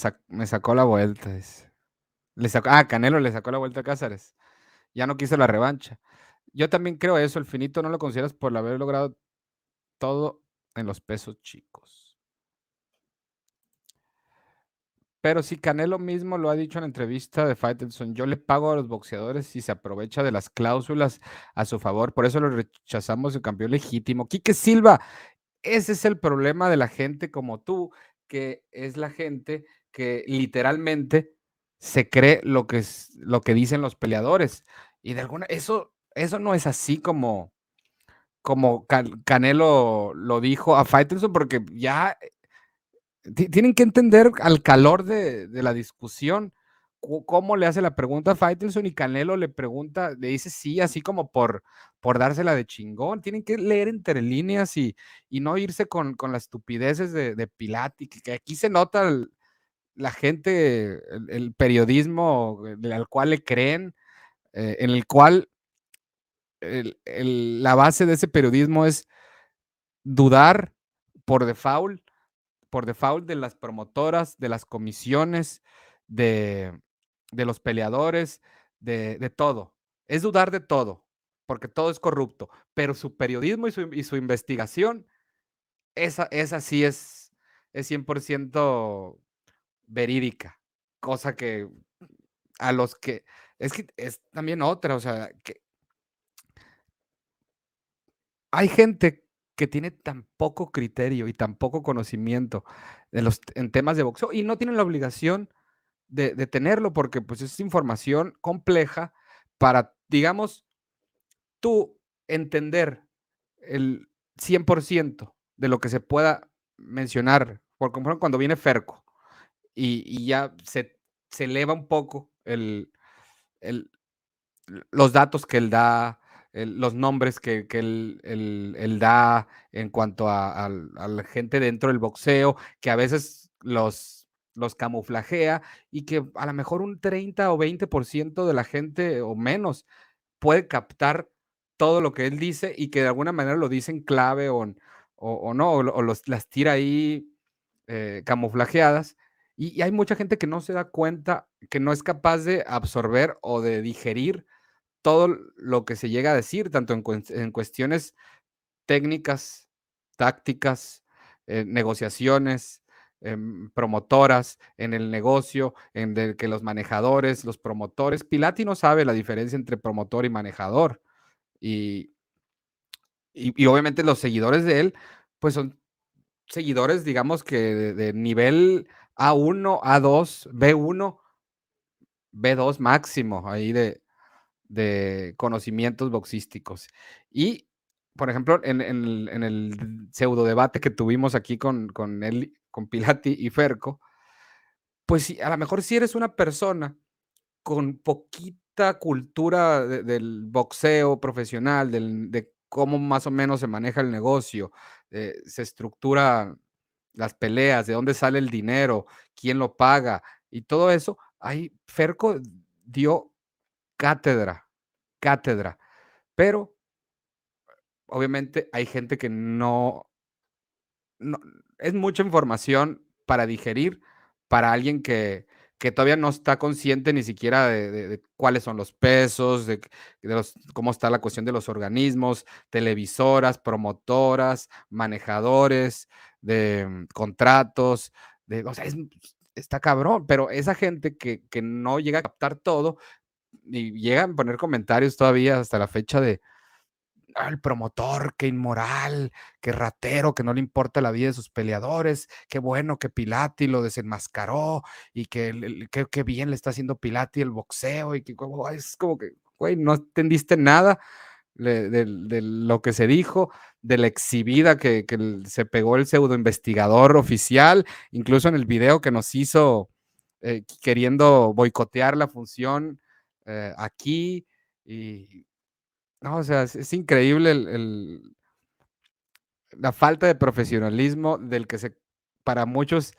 sacó la vuelta. Le sacó, ah, Canelo le sacó la vuelta a Cázares. Ya no quiso la revancha. Yo también creo eso. El finito no lo consideras por haber logrado todo en los pesos chicos. Pero si Canelo mismo lo ha dicho en la entrevista de Faitelson, yo le pago a los boxeadores si se aprovecha de las cláusulas a su favor. Por eso lo rechazamos el campeón legítimo. Quique Silva, ese es el problema de la gente como tú, que es la gente que literalmente se cree lo que, es, lo que dicen los peleadores. Y de alguna, eso, eso no es así como, como Canelo lo dijo a Faitelson, porque ya eh, tienen que entender al calor de, de la discusión cómo le hace la pregunta a Faitelson y Canelo le pregunta, le dice sí, así como por, por dársela de chingón. Tienen que leer entre líneas y, y no irse con, con las estupideces de, de Pilati, que aquí se nota la gente, el, periodismo al cual le creen, eh, en el cual la base de ese periodismo es dudar por default, por default de las promotoras, de las comisiones, de, de los peleadores, de, todo. Es dudar de todo, porque todo es corrupto, pero su periodismo y su, investigación, esa, esa sí es, es 100% verídica, cosa que a los que, es que es también otra, o sea, que hay gente que tiene tan poco criterio y tan poco conocimiento de los, en temas de boxeo y no tienen la obligación de, tenerlo porque pues es información compleja para, digamos, tú entender el 100% de lo que se pueda mencionar. Por ejemplo, cuando viene Ferco y, ya se, se, eleva un poco el, los datos que él da, los nombres que, él, da en cuanto a, la gente dentro del boxeo, que a veces los los camuflajea y que a lo mejor un 30 o 20% de la gente o menos puede captar todo lo que él dice y que de alguna manera lo dicen clave o, o, no, o, las tira ahí eh, camuflajeadas. Y, hay mucha gente que no se da cuenta, que no es capaz de absorber o de digerir todo lo que se llega a decir, tanto en, cuestiones técnicas, tácticas, eh, negociaciones, Em, promotoras en el negocio, en el que los manejadores, los promotores, Pilati no sabe la diferencia entre promotor y manejador. Y, y, obviamente los seguidores de él, pues son seguidores, digamos que de, nivel A1, A2, B1, B2 máximo, ahí de, de conocimientos boxísticos. Y, por ejemplo, en, el pseudo debate que tuvimos aquí con, con él con Pilati y Ferco, pues a lo mejor si eres una persona con poquita cultura del boxeo profesional, de cómo más o menos se maneja el negocio, eh, se estructura las peleas, de dónde sale el dinero, quién lo paga y todo eso, ahí Ferco dio cátedra, cátedra, pero obviamente hay gente que no, no es mucha información para digerir para alguien que, que todavía no está consciente ni siquiera de, cuáles son los pesos, de, los, cómo está la cuestión de los organismos, televisoras, promotoras, manejadores, de mm, contratos, de, o sea, está cabrón, pero esa gente que, que no llega a captar todo y llega a poner comentarios todavía hasta la fecha de, el promotor, qué inmoral, qué ratero, que no le importa la vida de sus peleadores, qué bueno que Pilati lo desenmascaró y que qué bien le está haciendo Pilati el boxeo y que es como que, güey, no entendiste nada de, lo que se dijo, de la exhibida que, se pegó el pseudo investigador oficial, incluso en el video que nos hizo eh, queriendo boicotear la función eh, aquí y no, o sea, es, increíble la falta de profesionalismo del que se, para muchos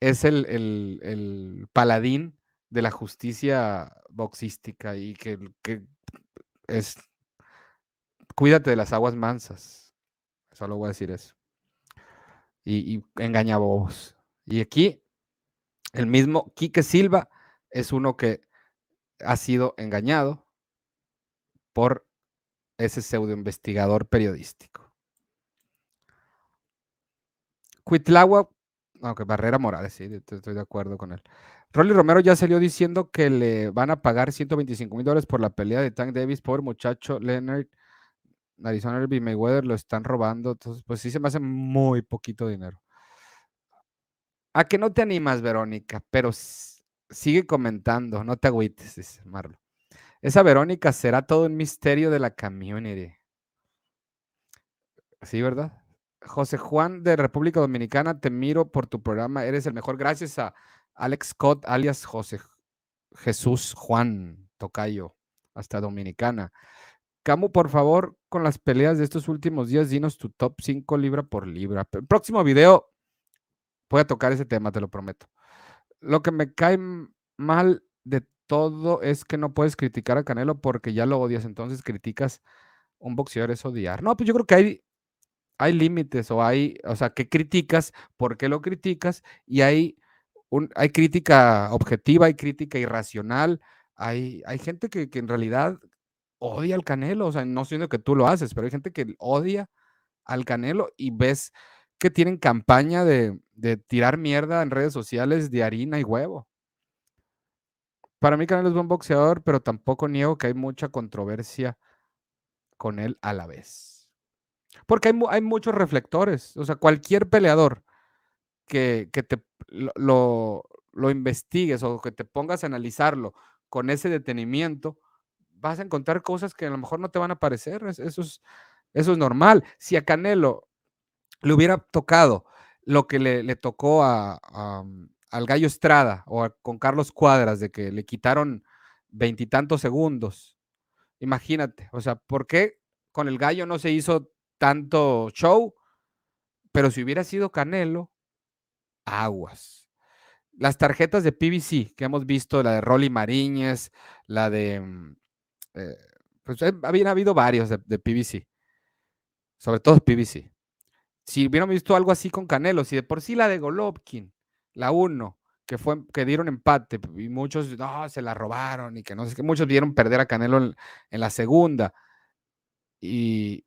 es el, el, el paladín de la justicia boxística y que, que es, cuídate de las aguas mansas. Solo voy a decir eso. Y, y. Y aquí, el mismo Quique Silva es uno que ha sido engañado por ese pseudo investigador periodístico. Cuitlagua, aunque Barrera Morales, sí, estoy de acuerdo con él. Rolly Romero ya salió diciendo que le van a pagar 125 mil dólares por la pelea de Tank Davis, pobre muchacho, Leonard, Arizona Herbie Mayweather lo están robando, entonces pues sí se me hace muy poquito dinero. A que no te animas, Verónica, pero sigue comentando, no te agüites, Marlo. Esa Verónica será todo un misterio de la community. Sí, ¿verdad? José Juan de República Dominicana, te miro por tu programa, eres el mejor. Gracias a Alex Scott, alias José Jesús Juan Tocayo, hasta Dominicana. Camu, por favor, con las peleas de estos últimos días, dinos tu top 5 libra por libra. El próximo video voy a tocar ese tema, te lo prometo. Lo que me cae mal de todo es que no puedes criticar a Canelo porque ya lo odias, entonces criticas un boxeador es odiar. No, pues yo creo que hay hay límites o hay, o sea, que criticas, por qué lo criticas y hay, un, hay crítica objetiva, hay crítica irracional, hay, hay gente que, que en realidad odia al Canelo, o sea, no siendo que tú lo haces, pero hay gente que odia al Canelo y ves que tienen campaña de, de tirar mierda en redes sociales de harina y huevo. Para mí Canelo es buen boxeador, pero tampoco niego que hay mucha controversia con él a la vez. Porque hay, hay muchos reflectores. O sea, cualquier peleador que, que te lo, lo, investigues o que te pongas a analizarlo con ese detenimiento, vas a encontrar cosas que a lo mejor no te van a parecer. Eso es, eso es normal. Si a Canelo le hubiera tocado lo que le, tocó a, al Gallo Estrada o con Carlos Cuadras, de que le quitaron veintitantos segundos. Imagínate, o sea, ¿por qué con el Gallo no se hizo tanto show, pero si hubiera sido Canelo, aguas. Las tarjetas de PVC que hemos visto, la de Rolly Mariñez, la de... Eh, pues eh, habían habido varios de, PVC, sobre todo PVC. Si hubieran visto algo así con Canelo, si de por sí la de Golovkin, la 1, que fue que dieron empate y muchos no, se la robaron y que no sé qué, muchos vieron perder a Canelo en, la segunda. Y,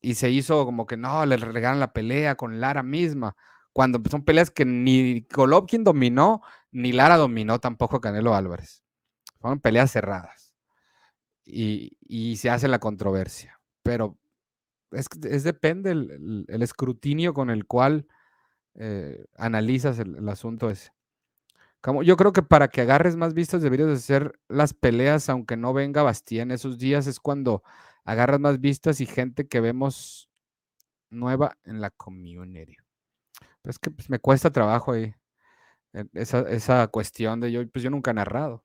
y se hizo como que no, le regalan la pelea con Lara misma, cuando son peleas que ni Golovkin dominó, ni Lara dominó tampoco Canelo Álvarez. Fueron peleas cerradas. Y, se hace la controversia. Pero es, depende el, escrutinio con el cual eh, analizas el, asunto ese. Como, yo creo que para que agarres más vistas deberías hacer las peleas, aunque no venga Bastien esos días, es cuando agarras más vistas y gente que vemos nueva en la community. Pero es que pues, me cuesta trabajo ahí. Eh, esa, cuestión de yo, pues yo nunca he narrado.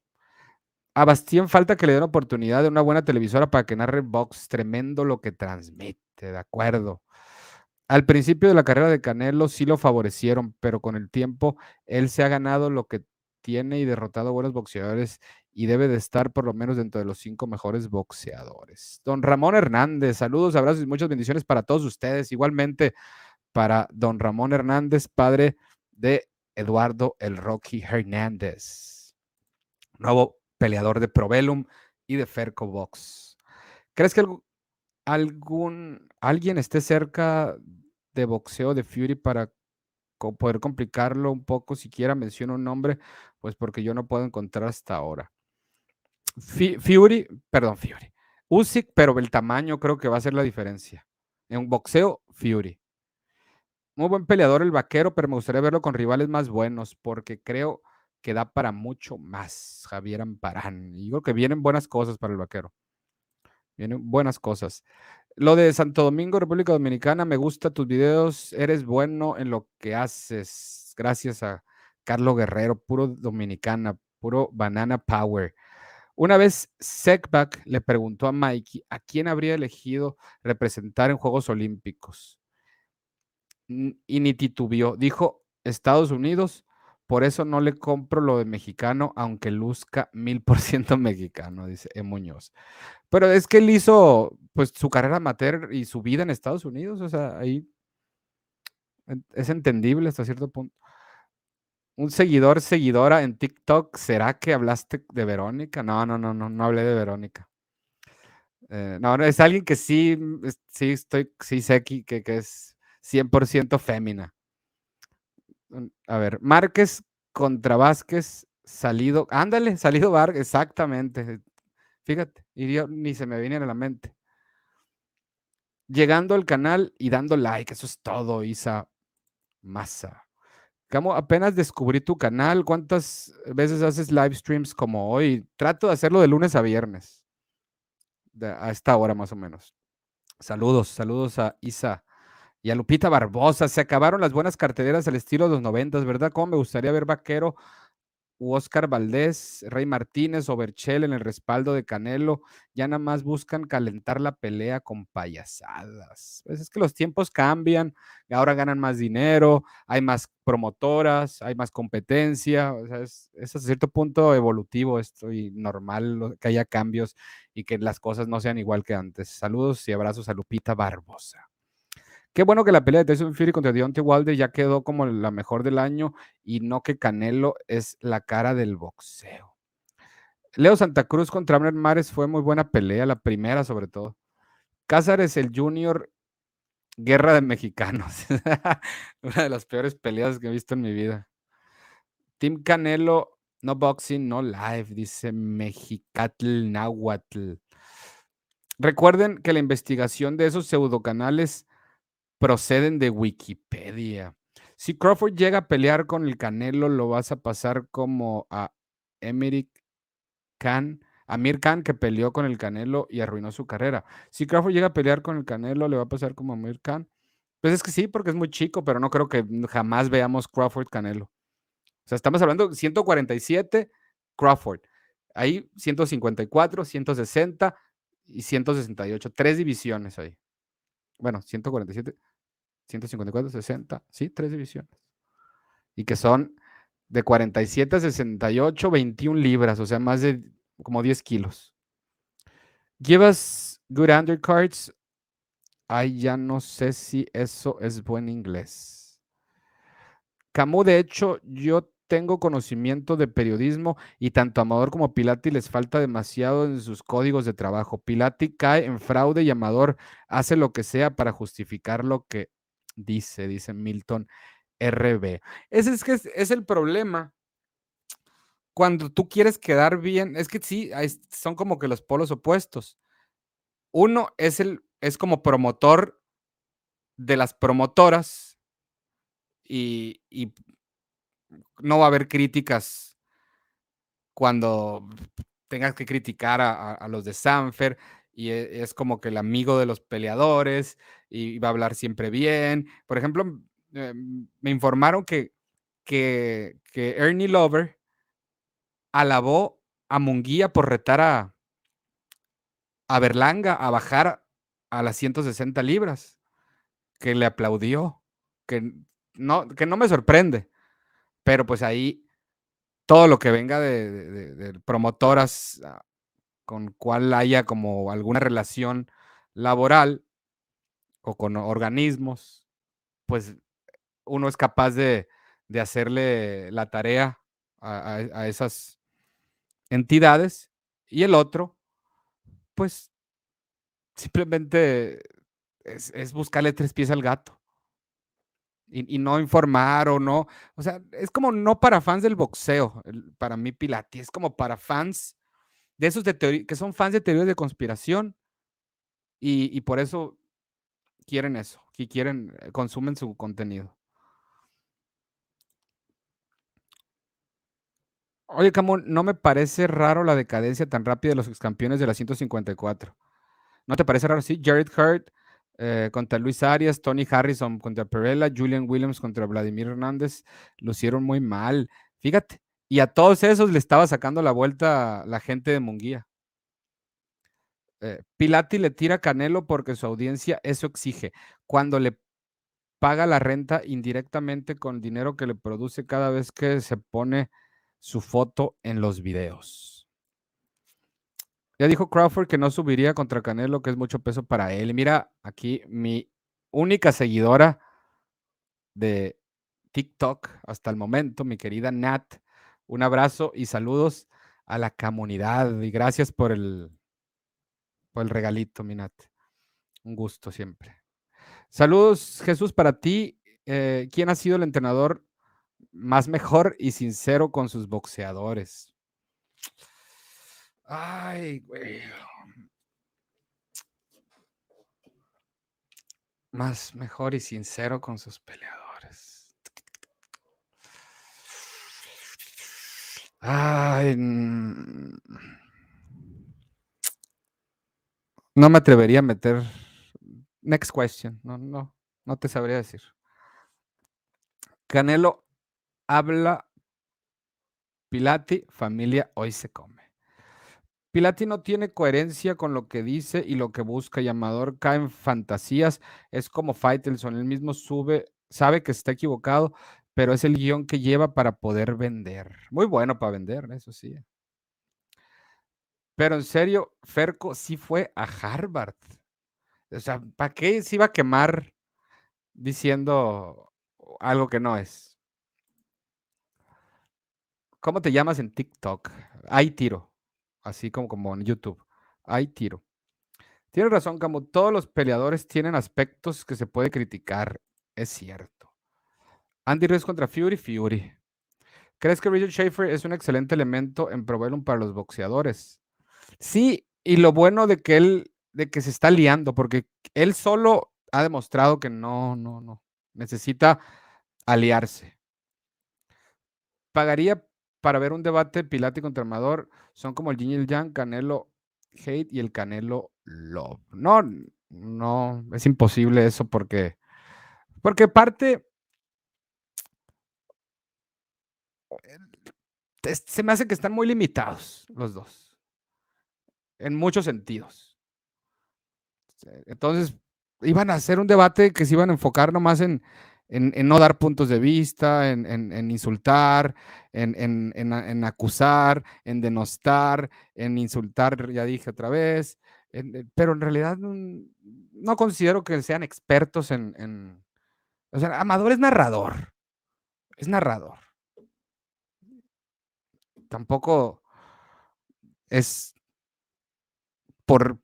A Bastien falta que le den oportunidad de una buena televisora para que narre box. Tremendo lo que transmite, de acuerdo. Al principio de la carrera de Canelo sí lo favorecieron, pero con el tiempo él se ha ganado lo que tiene y derrotado buenos boxeadores y debe de estar por lo menos dentro de los cinco mejores boxeadores. Don Ramón Hernández, saludos, abrazos y muchas bendiciones para todos ustedes. Igualmente para don Ramón Hernández, padre de Eduardo el Rocky Hernández, nuevo peleador de Provelum y de Ferco Box. ¿Crees que algún alguien esté cerca de boxeo de Fury para poder complicarlo un poco? Siquiera menciona un nombre, pues porque yo no puedo encontrar hasta ahora. Fury, perdón, Fury. Usyk, pero el tamaño creo que va a ser la diferencia. En boxeo, Fury. Muy buen peleador el vaquero, pero me gustaría verlo con rivales más buenos porque creo que da para mucho más Javier Amparán. Y digo que vienen buenas cosas para el vaquero. Vienen buenas cosas. Lo de Santo Domingo, República Dominicana, me gusta tus videos. Eres bueno en lo que haces. Gracias a Carlos Guerrero, puro dominicana, puro banana power. Una vez Sekbak le preguntó a Mikey a quién habría elegido representar en Juegos Olímpicos. y ni titubió. Dijo Estados Unidos, por eso no le compro lo de mexicano, aunque luzca mil por ciento mexicano, dice E. Muñoz. Pero es que él hizo pues su carrera amateur y su vida en Estados Unidos, o sea, ahí es entendible hasta cierto punto. Un seguidor, seguidora en TikTok, ¿será que hablaste de Verónica? No, no, no, no, no hablé de Verónica. Eh, no, es alguien que sí, sí estoy, sí sé que, que, es 100% fémina. A ver, Márquez contra Vázquez, salido, ándale, salido Vargas, exactamente. Fíjate, y ni se me viene a la mente. Llegando al canal y dando like, eso es todo, Isa Massa. Como apenas descubrí tu canal, ¿cuántas veces haces live streams como hoy? Trato de hacerlo de lunes a viernes, a esta hora más o menos. Saludos, saludos a Isa y a Lupita Barbosa. Se acabaron las buenas carteleras al estilo de los noventas, ¿verdad? ¿Cómo me gustaría ver Vaquero u Oscar Valdés, Rey Martínez o Berchel en el respaldo de Canelo? Ya nada más buscan calentar la pelea con payasadas. Pues es que los tiempos cambian, ahora ganan más dinero, hay más promotoras, hay más competencia. O sea, es, es cierto punto evolutivo esto y normal que haya cambios y que las cosas no sean igual que antes. Saludos y abrazos a Lupita Barbosa. Qué bueno que la pelea de Tyson Fury contra Deontay Wilder ya quedó como la mejor del año y no que Canelo es la cara del boxeo. Leo Santa Cruz contra Abner Mares fue muy buena pelea, la primera sobre todo. Cázares el Junior, guerra de mexicanos. Una de las peores peleas que he visto en mi vida. Team Canelo, no boxing, no live, dice Mexicatl Nahuatl. Recuerden que la investigación de esos pseudocanales proceden de Wikipedia. Si Crawford llega a pelear con el Canelo, lo vas a pasar como a Emerick Khan, Amir Khan, que peleó con el Canelo y arruinó su carrera. Si Crawford llega a pelear con el Canelo, le va a pasar como a Amir Khan. Pues es que sí, porque es muy chico, pero no creo que jamás veamos Crawford Canelo. O sea, estamos hablando de 147 Crawford. Ahí 154, 160 y 168. Tres divisiones ahí. Bueno, 147. 154, 60, sí, tres divisiones. Y que son de 47 a 68, 21 libras, o sea, más de como 10 kilos. Give us good undercards. Ay, ya no sé si eso es buen inglés. Camus, de hecho, yo tengo conocimiento de periodismo y tanto Amador como Pilati les falta demasiado en sus códigos de trabajo. Pilati cae en fraude y Amador hace lo que sea para justificar lo que dice, dice Milton RB. Ese es que es, el problema. Cuando tú quieres quedar bien, es que sí, son como que los polos opuestos. Uno es el es como promotor de las promotoras y, no va a haber críticas cuando tengas que criticar a, los de Sanfer y e, es, como que el amigo de los peleadores y va a hablar siempre bien. Por ejemplo, eh, me informaron que, que, Ernie Lover alabó a Munguía por retar a, a Berlanga a bajar a las 160 libras, que le aplaudió, que no, que no me sorprende, pero pues ahí todo lo que venga de promotoras con cual haya como alguna relación laboral o con organismos, pues uno es capaz de, hacerle la tarea a, esas entidades y el otro, pues simplemente es, buscarle tres pies al gato. Y, no informar o no, o sea, es como no para fans del boxeo, para mí Pilati, es como para fans de esos de que son fans de teorías de conspiración y, por eso quieren eso, que quieren, eh, consumen su contenido. Oye, Camón, no me parece raro la decadencia tan rápida de los campeones de la 154. ¿No te parece raro? Sí, Jared Hurt eh, contra Luis Arias, Tony Harrison contra Perella, Julian Williams contra Vladimir Hernández, lo hicieron muy mal. Fíjate, y a todos esos le estaba sacando la vuelta la gente de Munguía. Eh, Pilati le tira Canelo porque su audiencia eso exige. Cuando le paga la renta indirectamente con dinero que le produce cada vez que se pone su foto en los videos. Ya dijo Crawford que no subiría contra Canelo, que es mucho peso para él. Mira, aquí mi única seguidora de TikTok hasta el momento, mi querida Nat. Un abrazo y saludos a la comunidad y gracias por el, por el regalito, mi Nat. Un gusto siempre. Saludos, Jesús, para ti. Eh, ¿Quién ha sido el entrenador más mejor y sincero con sus boxeadores? Ay, güey. Más mejor y sincero con sus peleadores. Ay, no me atrevería a meter Next question. No, no, no te sabría decir. Canelo habla Pilati, familia hoy se come. Pilati no tiene coherencia con lo que dice y lo que busca y Amador cae en fantasías. Es como Faitelson, él mismo sube, sabe que está equivocado, pero es el guion que lleva para poder vender. Muy bueno para vender, eso sí. Pero en serio, Ferco sí fue a Harvard. O sea, ¿para qué se iba a quemar diciendo algo que no es? ¿Cómo te llamas en TikTok? Hay tiro, así como, como en YouTube. Hay tiro. Tienes razón, como todos los peleadores tienen aspectos que se puede criticar. Es cierto. Andy Ruiz contra Fury, Fury. ¿Crees que Richard Schaefer es un excelente elemento en Probellum para los boxeadores? Sí, y lo bueno de que él de que se está liando, porque él solo ha demostrado que no, no, no. Necesita aliarse. Pagaría para ver un debate Pilati contra Armador. Son como el Yin y el Yang, Canelo Hate y el Canelo Love. No, no, es imposible eso porque, porque parte, se me hace que están muy limitados los dos, en muchos sentidos. Entonces, iban a hacer un debate que se iban a enfocar nomás en, en, no dar puntos de vista, en, insultar, en, acusar, en denostar, en insultar, ya dije otra vez, eh, pero en realidad no, considero que sean expertos en, O sea, Amador es narrador, es narrador. Tampoco es por,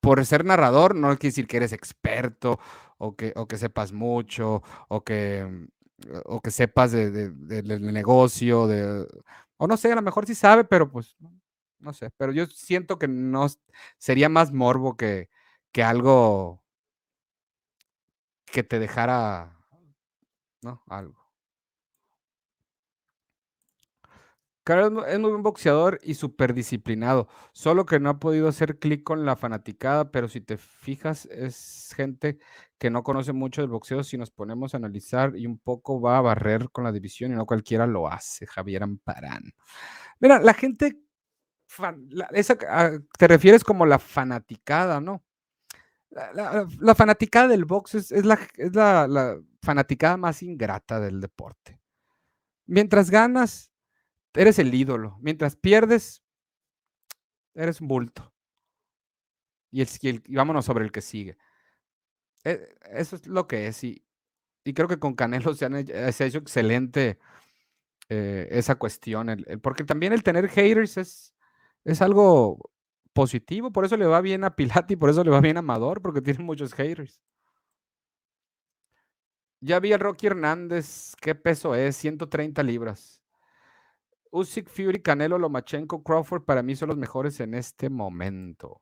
por ser narrador no quiere decir que eres experto o que, o que sepas mucho o que, o que sepas de, del negocio, de, o no sé, a lo mejor sí sabe, pero pues no sé, pero yo siento que no sería más morbo que, que algo que te dejara, ¿no? Algo. Es muy buen boxeador y súper disciplinado, solo que no ha podido hacer clic con la fanaticada, pero si te fijas, es gente que no conoce mucho del boxeo. Si nos ponemos a analizar y un poco va a barrer con la división y no cualquiera lo hace, Javier Amparán. Mira, la gente, esa, ah, te refieres como la fanaticada, ¿no? La, fanaticada del box es, la, es la fanaticada más ingrata del deporte. Mientras ganas, eres el ídolo. Mientras pierdes, eres un bulto. Y, el, vámonos sobre el que sigue. E, eso es lo que es. Y, y creo que con Canelo se, han, ha hecho excelente eh, esa cuestión. porque también el tener haters es, es algo positivo. Por eso le va bien a Pilati, por eso le va bien a Amador, porque tiene muchos haters. Ya vi a Rocky Hernández. ¿Qué peso es? 130 libras. Usyk, Fury, Canelo, Lomachenko, Crawford para mí son los mejores en este momento.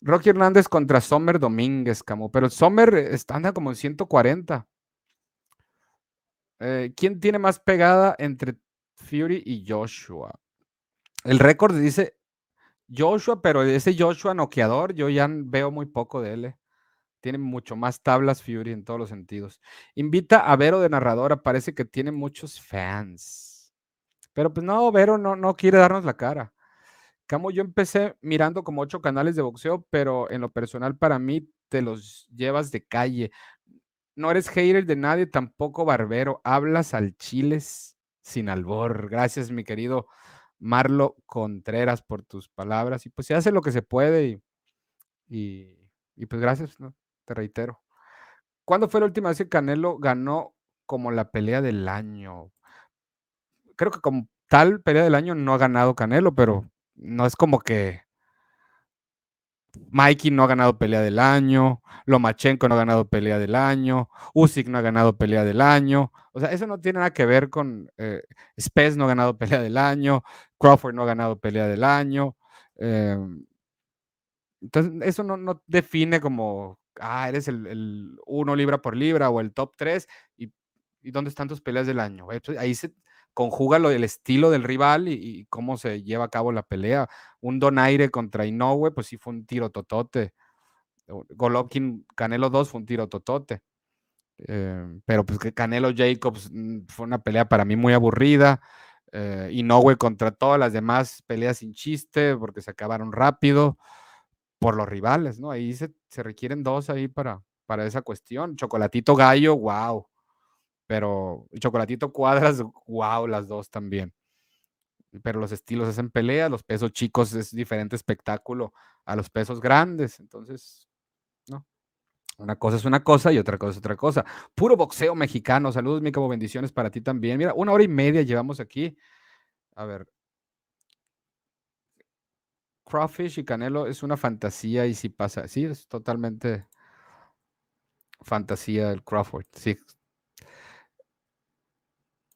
Rocky Hernández contra Sommer Domínguez, Camo, pero Sommer anda como en 140. Eh, ¿Quién tiene más pegada entre Fury y Joshua? El récord dice Joshua, pero ese Joshua noqueador, yo ya veo muy poco de él. Eh. Tiene mucho más tablas Fury en todos los sentidos. Invita a Vero de narradora, parece que tiene muchos fans. Pero pues no, Vero no, no quiere darnos la cara. Camo, yo empecé mirando como ocho canales de boxeo, pero en lo personal para mí te los llevas de calle. no eres hater de nadie, tampoco barbero. Hablas al chiles sin albor. Gracias, mi querido Marlo Contreras, por tus palabras. Y pues se hace lo que se puede y, y, pues gracias, ¿no? te reitero. ¿Cuándo fue la última vez que Canelo ganó como la pelea del año? Creo que como tal pelea del año no ha ganado Canelo, pero no es como que Mikey no ha ganado pelea del año, Lomachenko no ha ganado pelea del año, Usyk no ha ganado pelea del año. O sea, eso no tiene nada que ver con eh, no ha ganado pelea del año, Crawford no ha ganado pelea del año. Em, entonces, eso no, define como, ah, eres el, uno libra por libra o el top 3 y, dónde están tus peleas del año. Ahí se conjuga lo, el estilo del rival y, cómo se lleva a cabo la pelea. Un donaire contra Inoue, pues sí fue un tiro totote. Golovkin, Canelo 2 fue un tiro totote. Eh, pero pues que Canelo Jacobs mm, fue una pelea para mí muy aburrida. Eh, Inoue contra todas las demás peleas sin chiste porque se acabaron rápido por los rivales, ¿no? Ahí se, requieren dos ahí para, para esa cuestión. Chocolatito Gallo, wow. Pero Chocolatito Cuadras, wow, las dos también. Pero los estilos hacen pelea, los pesos chicos es diferente espectáculo a los pesos grandes. Entonces, no. Una cosa es una cosa y otra cosa es otra cosa. Puro boxeo mexicano. Saludos, mi bendiciones para ti también. Mira, una hora y media llevamos aquí. A ver, Crawfish y Canelo es una fantasía y si pasa, sí, es totalmente fantasía el Crawford, sí.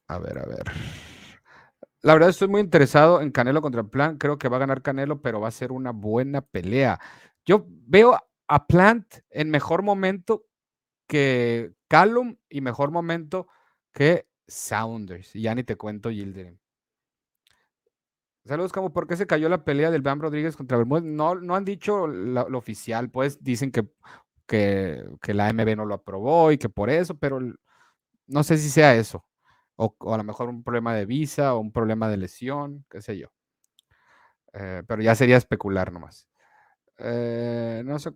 A ver, a ver. La verdad estoy muy interesado en Canelo contra Plant. Creo que va a ganar Canelo, pero va a ser una buena pelea. Yo veo a Plant en mejor momento que Callum y mejor momento que Saunders. Y ya ni te cuento Yildirim. Saludos, como ¿por qué se cayó la pelea del Bam Rodríguez contra Bermúdez? No, no han dicho lo oficial, pues dicen que, que, la AMB no lo aprobó y que por eso, pero no sé si sea eso. O, a lo mejor un problema de visa o un problema de lesión, qué sé yo. Eh, pero ya sería especular nomás. Eh, no sé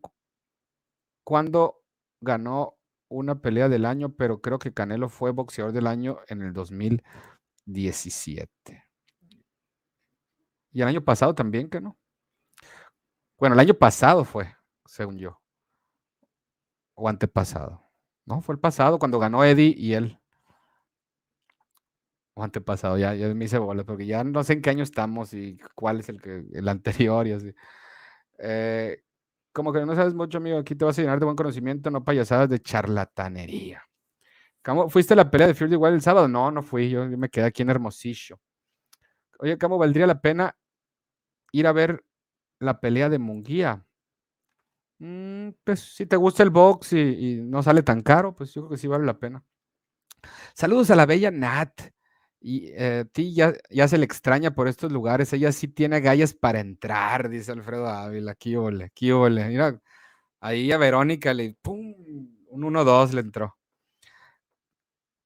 cuándo ganó una pelea del año, pero creo que Canelo fue boxeador del año en el 2017. Y el año pasado también, que no. Bueno, el año pasado fue, según yo. O antepasado. No, fue el pasado cuando ganó Eddie y él. O antepasado, ya, ya me hice bola, porque ya no sé en qué año estamos y cuál es el que el anterior y así. Eh, como que no sabes mucho, amigo, aquí te vas a llenar de buen conocimiento, no payasadas de charlatanería. ¿Cómo, ¿Fuiste a la pelea de Fury igual el sábado? No, no fui, yo, me quedé aquí en Hermosillo. Oye, ¿cómo valdría la pena ir a ver la pelea de Munguía? Mm, pues si te gusta el box y, no sale tan caro, pues yo creo que sí vale la pena. Saludos a la bella Nat. Y eh, ti ya, ya, se le extraña por estos lugares. Ella sí tiene gallas para entrar, dice Alfredo Ávila. Aquí ole, aquí ole. Mira, ahí a Verónica le, pum, un 1-2 le entró.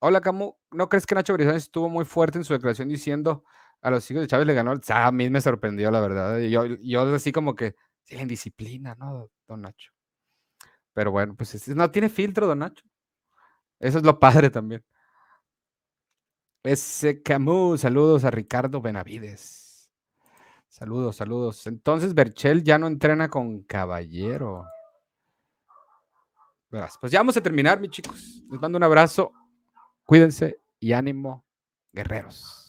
Hola, Camu. ¿No crees que Nacho Brizones estuvo muy fuerte en su declaración diciendo a los hijos de Chávez le ganó? a mí me sorprendió, la verdad. Yo, yo así como que, sí, en disciplina, ¿no, don Nacho? Pero bueno, pues no tiene filtro, don Nacho. Eso es lo padre también. Ese Camus, saludos a Ricardo Benavides. Saludos, saludos. Entonces, Berchel ya no entrena con Caballero. Pues ya vamos a terminar, mis chicos. Les mando un abrazo. Cuídense y ánimo, guerreros.